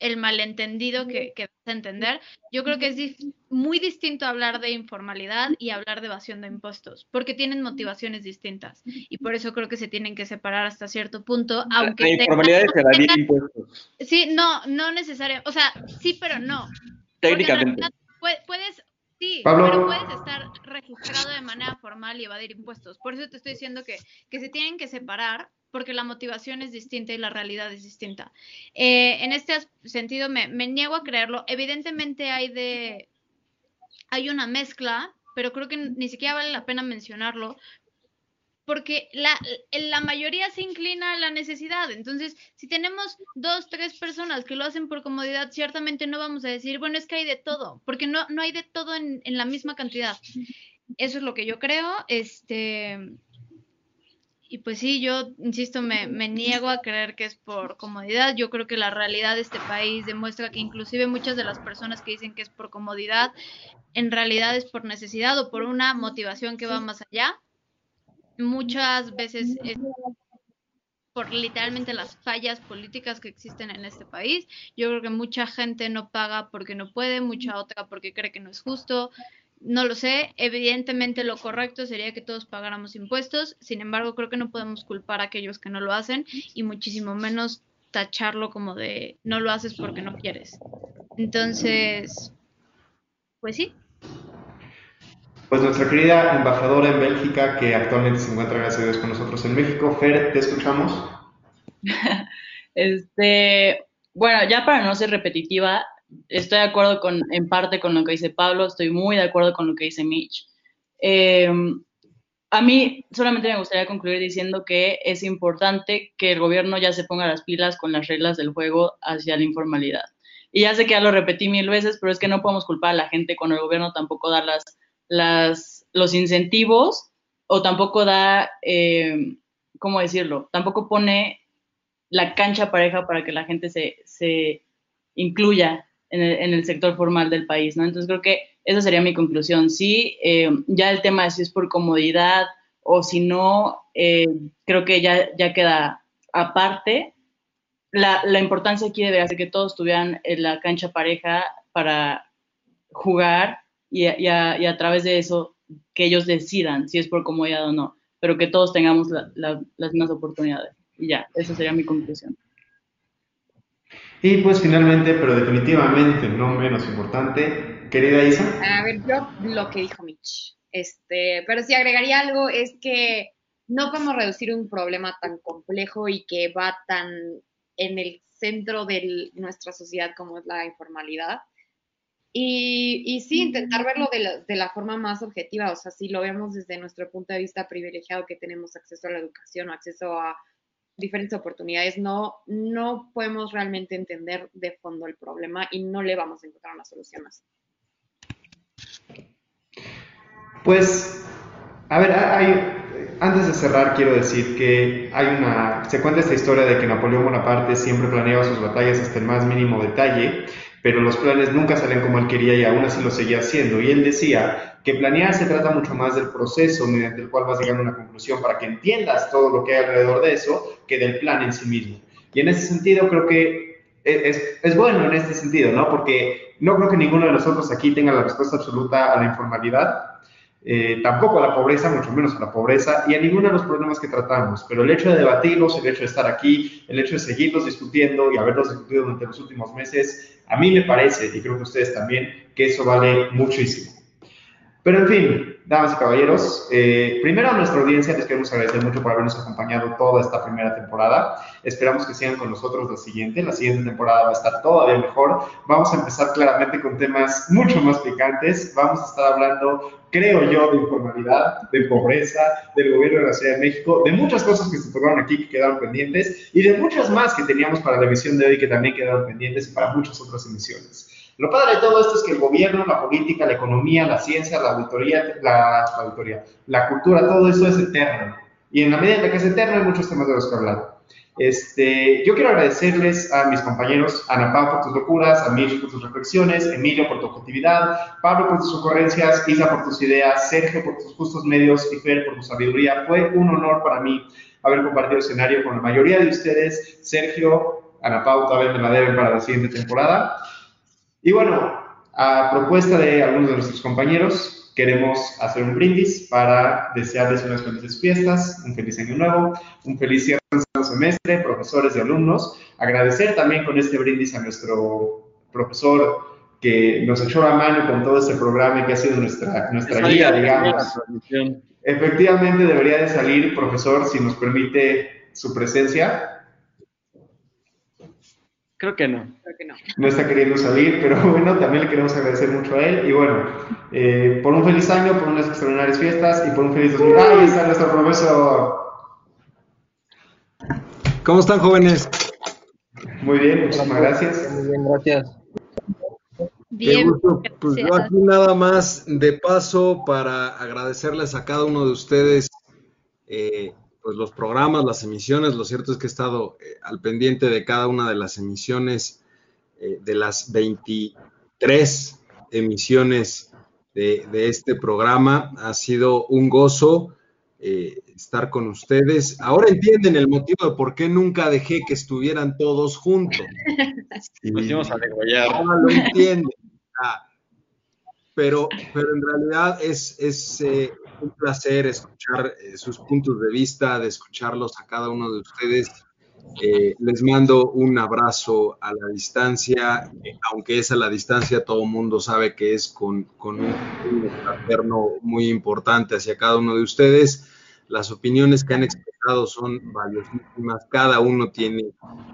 el malentendido que, que vas a entender. Yo creo que es muy distinto hablar de informalidad y hablar de evasión de impuestos, porque tienen motivaciones distintas. Y por eso creo que se tienen que separar hasta cierto punto. Aunque la informalidad es evadir impuestos. Sí, no, no necesariamente. O sea, sí, pero no. Técnicamente. Puedes, Sí, pero puedes estar registrado de manera formal y evadir impuestos. Por eso te estoy diciendo que, que se tienen que separar porque la motivación es distinta y la realidad es distinta. Eh, en este sentido, me, niego a creerlo. Evidentemente hay de hay una mezcla, pero creo que ni siquiera vale la pena mencionarlo, porque la, la mayoría se inclina a la necesidad. Entonces, si tenemos dos, tres personas que lo hacen por comodidad, ciertamente no vamos a decir, bueno, es que hay de todo, porque no, no hay de todo en, en la misma cantidad. Eso es lo que yo creo. Este, y pues sí, yo insisto, me, me, niego a creer que es por comodidad. Yo creo que la realidad de este país demuestra que inclusive muchas de las personas que dicen que es por comodidad, en realidad es por necesidad o por una motivación que va más allá. Muchas veces es por literalmente las fallas políticas que existen en este país. Yo creo que mucha gente no paga porque no puede, mucha otra porque cree que no es justo, no lo sé, evidentemente lo correcto sería que todos pagáramos impuestos, sin embargo creo que no podemos culpar a aquellos que no lo hacen y muchísimo menos tacharlo como de no lo haces porque no quieres. Entonces, pues sí. Pues nuestra querida embajadora en Bélgica, que actualmente se encuentra, gracias a Dios, con nosotros en México, Fer, ¿te escuchamos? este, bueno, ya para no ser repetitiva, estoy de acuerdo con, en parte con lo que dice Pablo, estoy muy de acuerdo con lo que dice Mitch. Eh, a mí solamente me gustaría concluir diciendo que es importante que el gobierno ya se ponga las pilas con las reglas del juego hacia la informalidad. Y ya sé que ya lo repetí mil veces, pero es que no podemos culpar a la gente cuando el gobierno tampoco da las, las, los incentivos o tampoco da, eh, ¿cómo decirlo? Tampoco pone la cancha pareja para que la gente se, se incluya en el, sector formal del país, ¿no? Entonces creo que esa sería mi conclusión. Sí, eh, ya el tema de si es por comodidad o si no, eh, creo que ya, ya queda aparte. La, la importancia aquí debería ser que todos tuvieran en la cancha pareja para jugar y, y, a, y, a, través de eso que ellos decidan si es por comodidad o no, pero que todos tengamos las mismas oportunidades. Y ya, esa sería mi conclusión. Y pues finalmente, pero definitivamente no menos importante, querida Isa. A ver, yo lo que dijo Mitch. Este, pero si agregaría algo es que no podemos reducir un problema tan complejo y que va tan en el centro de nuestra sociedad como es la informalidad. Y, y sí, intentar verlo de la, de la, forma más objetiva, o sea, si lo vemos desde nuestro punto de vista privilegiado que tenemos acceso a la educación o acceso a diferentes oportunidades, no, no podemos realmente entender de fondo el problema y no le vamos a encontrar una solución así. Pues, a ver, hay, antes de cerrar quiero decir que hay una, se cuenta esta historia de que Napoleón Bonaparte siempre planeaba sus batallas hasta el más mínimo detalle, pero los planes nunca salen como él quería y aún así lo seguía haciendo. Y él decía que planear se trata mucho más del proceso mediante el cual vas llegando a una conclusión para que entiendas todo lo que hay alrededor de eso que del plan en sí mismo. Y en ese sentido creo que es, bueno en este sentido, ¿no? Porque no creo que ninguno de nosotros aquí tenga la respuesta absoluta a la informalidad, eh, tampoco a la pobreza, mucho menos a la pobreza, y a ninguno de los problemas que tratamos. Pero el hecho de debatirlos, el hecho de estar aquí, el hecho de seguirlos discutiendo y haberlos discutido durante los últimos meses, a mí me parece, y creo que ustedes también, que eso vale muchísimo. Pero en fin, damas y caballeros, eh, primero a nuestra audiencia les queremos agradecer mucho por habernos acompañado toda esta primera temporada. Esperamos que sigan con nosotros la siguiente. La siguiente temporada va a estar todavía mejor. Vamos a empezar claramente con temas mucho más picantes. Vamos a estar hablando, creo yo, de informalidad, de pobreza, del gobierno de la Ciudad de México, de muchas cosas que se tocaron aquí que quedaron pendientes y de muchas más que teníamos para la emisión de hoy que también quedaron pendientes y para muchas otras emisiones. Lo padre de todo esto es que el gobierno, la política, la economía, la ciencia, la auditoría, la, cultura, todo eso es eterno. Y en la medida en la que es eterno hay muchos temas de los que hablar. Este, yo quiero agradecerles a mis compañeros, Ana Pau por tus locuras, a Mitch por tus reflexiones, Emilio por tu objetividad, Pablo por tus ocurrencias, Isa por tus ideas, Sergio por tus justos medios y Fer por tu sabiduría. Fue un honor para mí haber compartido escenario con la mayoría de ustedes. Sergio, Ana Pau todavía me la deben para la siguiente temporada. Y bueno, a propuesta de algunos de nuestros compañeros, queremos hacer un brindis para desearles unas felices fiestas, un feliz año nuevo, un feliz cierre semestre, profesores y alumnos. Agradecer también con este brindis a nuestro profesor que nos echó la mano con todo este programa y que ha sido nuestra, nuestra guía, digamos. Efectivamente debería de salir, profesor, si nos permite su presencia. Creo que no. no. está queriendo salir, pero bueno, también le queremos agradecer mucho a él. Y bueno, eh, por un feliz año, por unas extraordinarias fiestas y por un feliz 2000. ¡Ahí está nuestro profesor! ¿Cómo están, jóvenes? Muy bien, muchísimas gracias. Muy bien, gracias. Bien, Pues yo aquí nada más de paso para agradecerles a cada uno de ustedes eh, pues los programas, las emisiones. Lo cierto es que he estado eh, al pendiente de cada una de las emisiones, eh, de las 23 emisiones de, este programa. Ha sido un gozo eh, estar con ustedes. Ahora entienden el motivo de por qué nunca dejé que estuvieran todos juntos. A degollar. Ahora lo entienden. Ah, pero, pero en realidad es, es un placer escuchar eh, sus puntos de vista, de escucharlos a cada uno de ustedes. Eh, les mando un abrazo a la distancia, aunque es a la distancia, todo el mundo sabe que es con, con un, fraterno muy importante hacia cada uno de ustedes. Las opiniones que han expresado son valiosísimas, cada uno tiene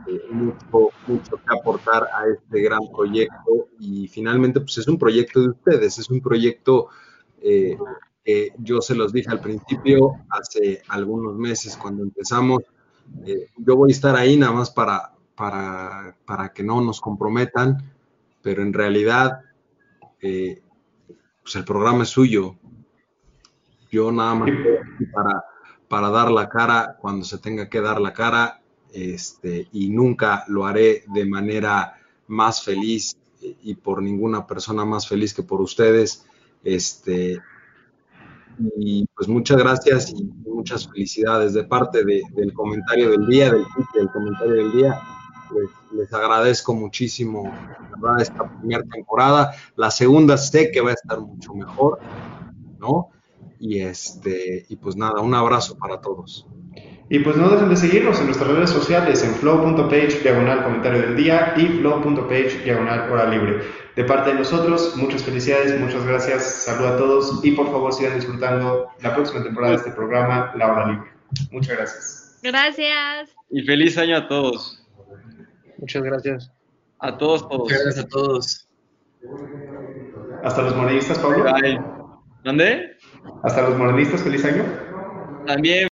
eh, mucho, mucho que aportar a este gran proyecto y finalmente pues es un proyecto de ustedes, es un proyecto yo se los dije al principio, hace algunos meses cuando empezamos, eh, yo voy a estar ahí nada más para, para, para, que no nos comprometan, pero en realidad, eh, pues el programa es suyo. Yo nada más para, para dar la cara cuando se tenga que dar la cara, este, y nunca lo haré de manera más feliz y por ninguna persona más feliz que por ustedes. Este, y pues muchas gracias y muchas felicidades de parte del comentario del día, del, del comentario del día. Les, agradezco muchísimo ¿verdad? esta primera temporada. La segunda sé que va a estar mucho mejor, ¿no? Y este, y pues nada, un abrazo para todos. Y pues no dejen de seguirnos en nuestras redes sociales en flow.page diagonal comentario del día y flow.page diagonal hora libre. De parte de nosotros, muchas felicidades, muchas gracias, salud a todos y por favor sigan disfrutando la próxima temporada de este programa, La Hora Libre. Muchas gracias. Gracias. Y feliz año a todos. Muchas gracias. A todos, todos. Gracias a todos. Hasta los morenistas, Pablo. ¿Dónde? Hasta los morenistas, feliz año. También.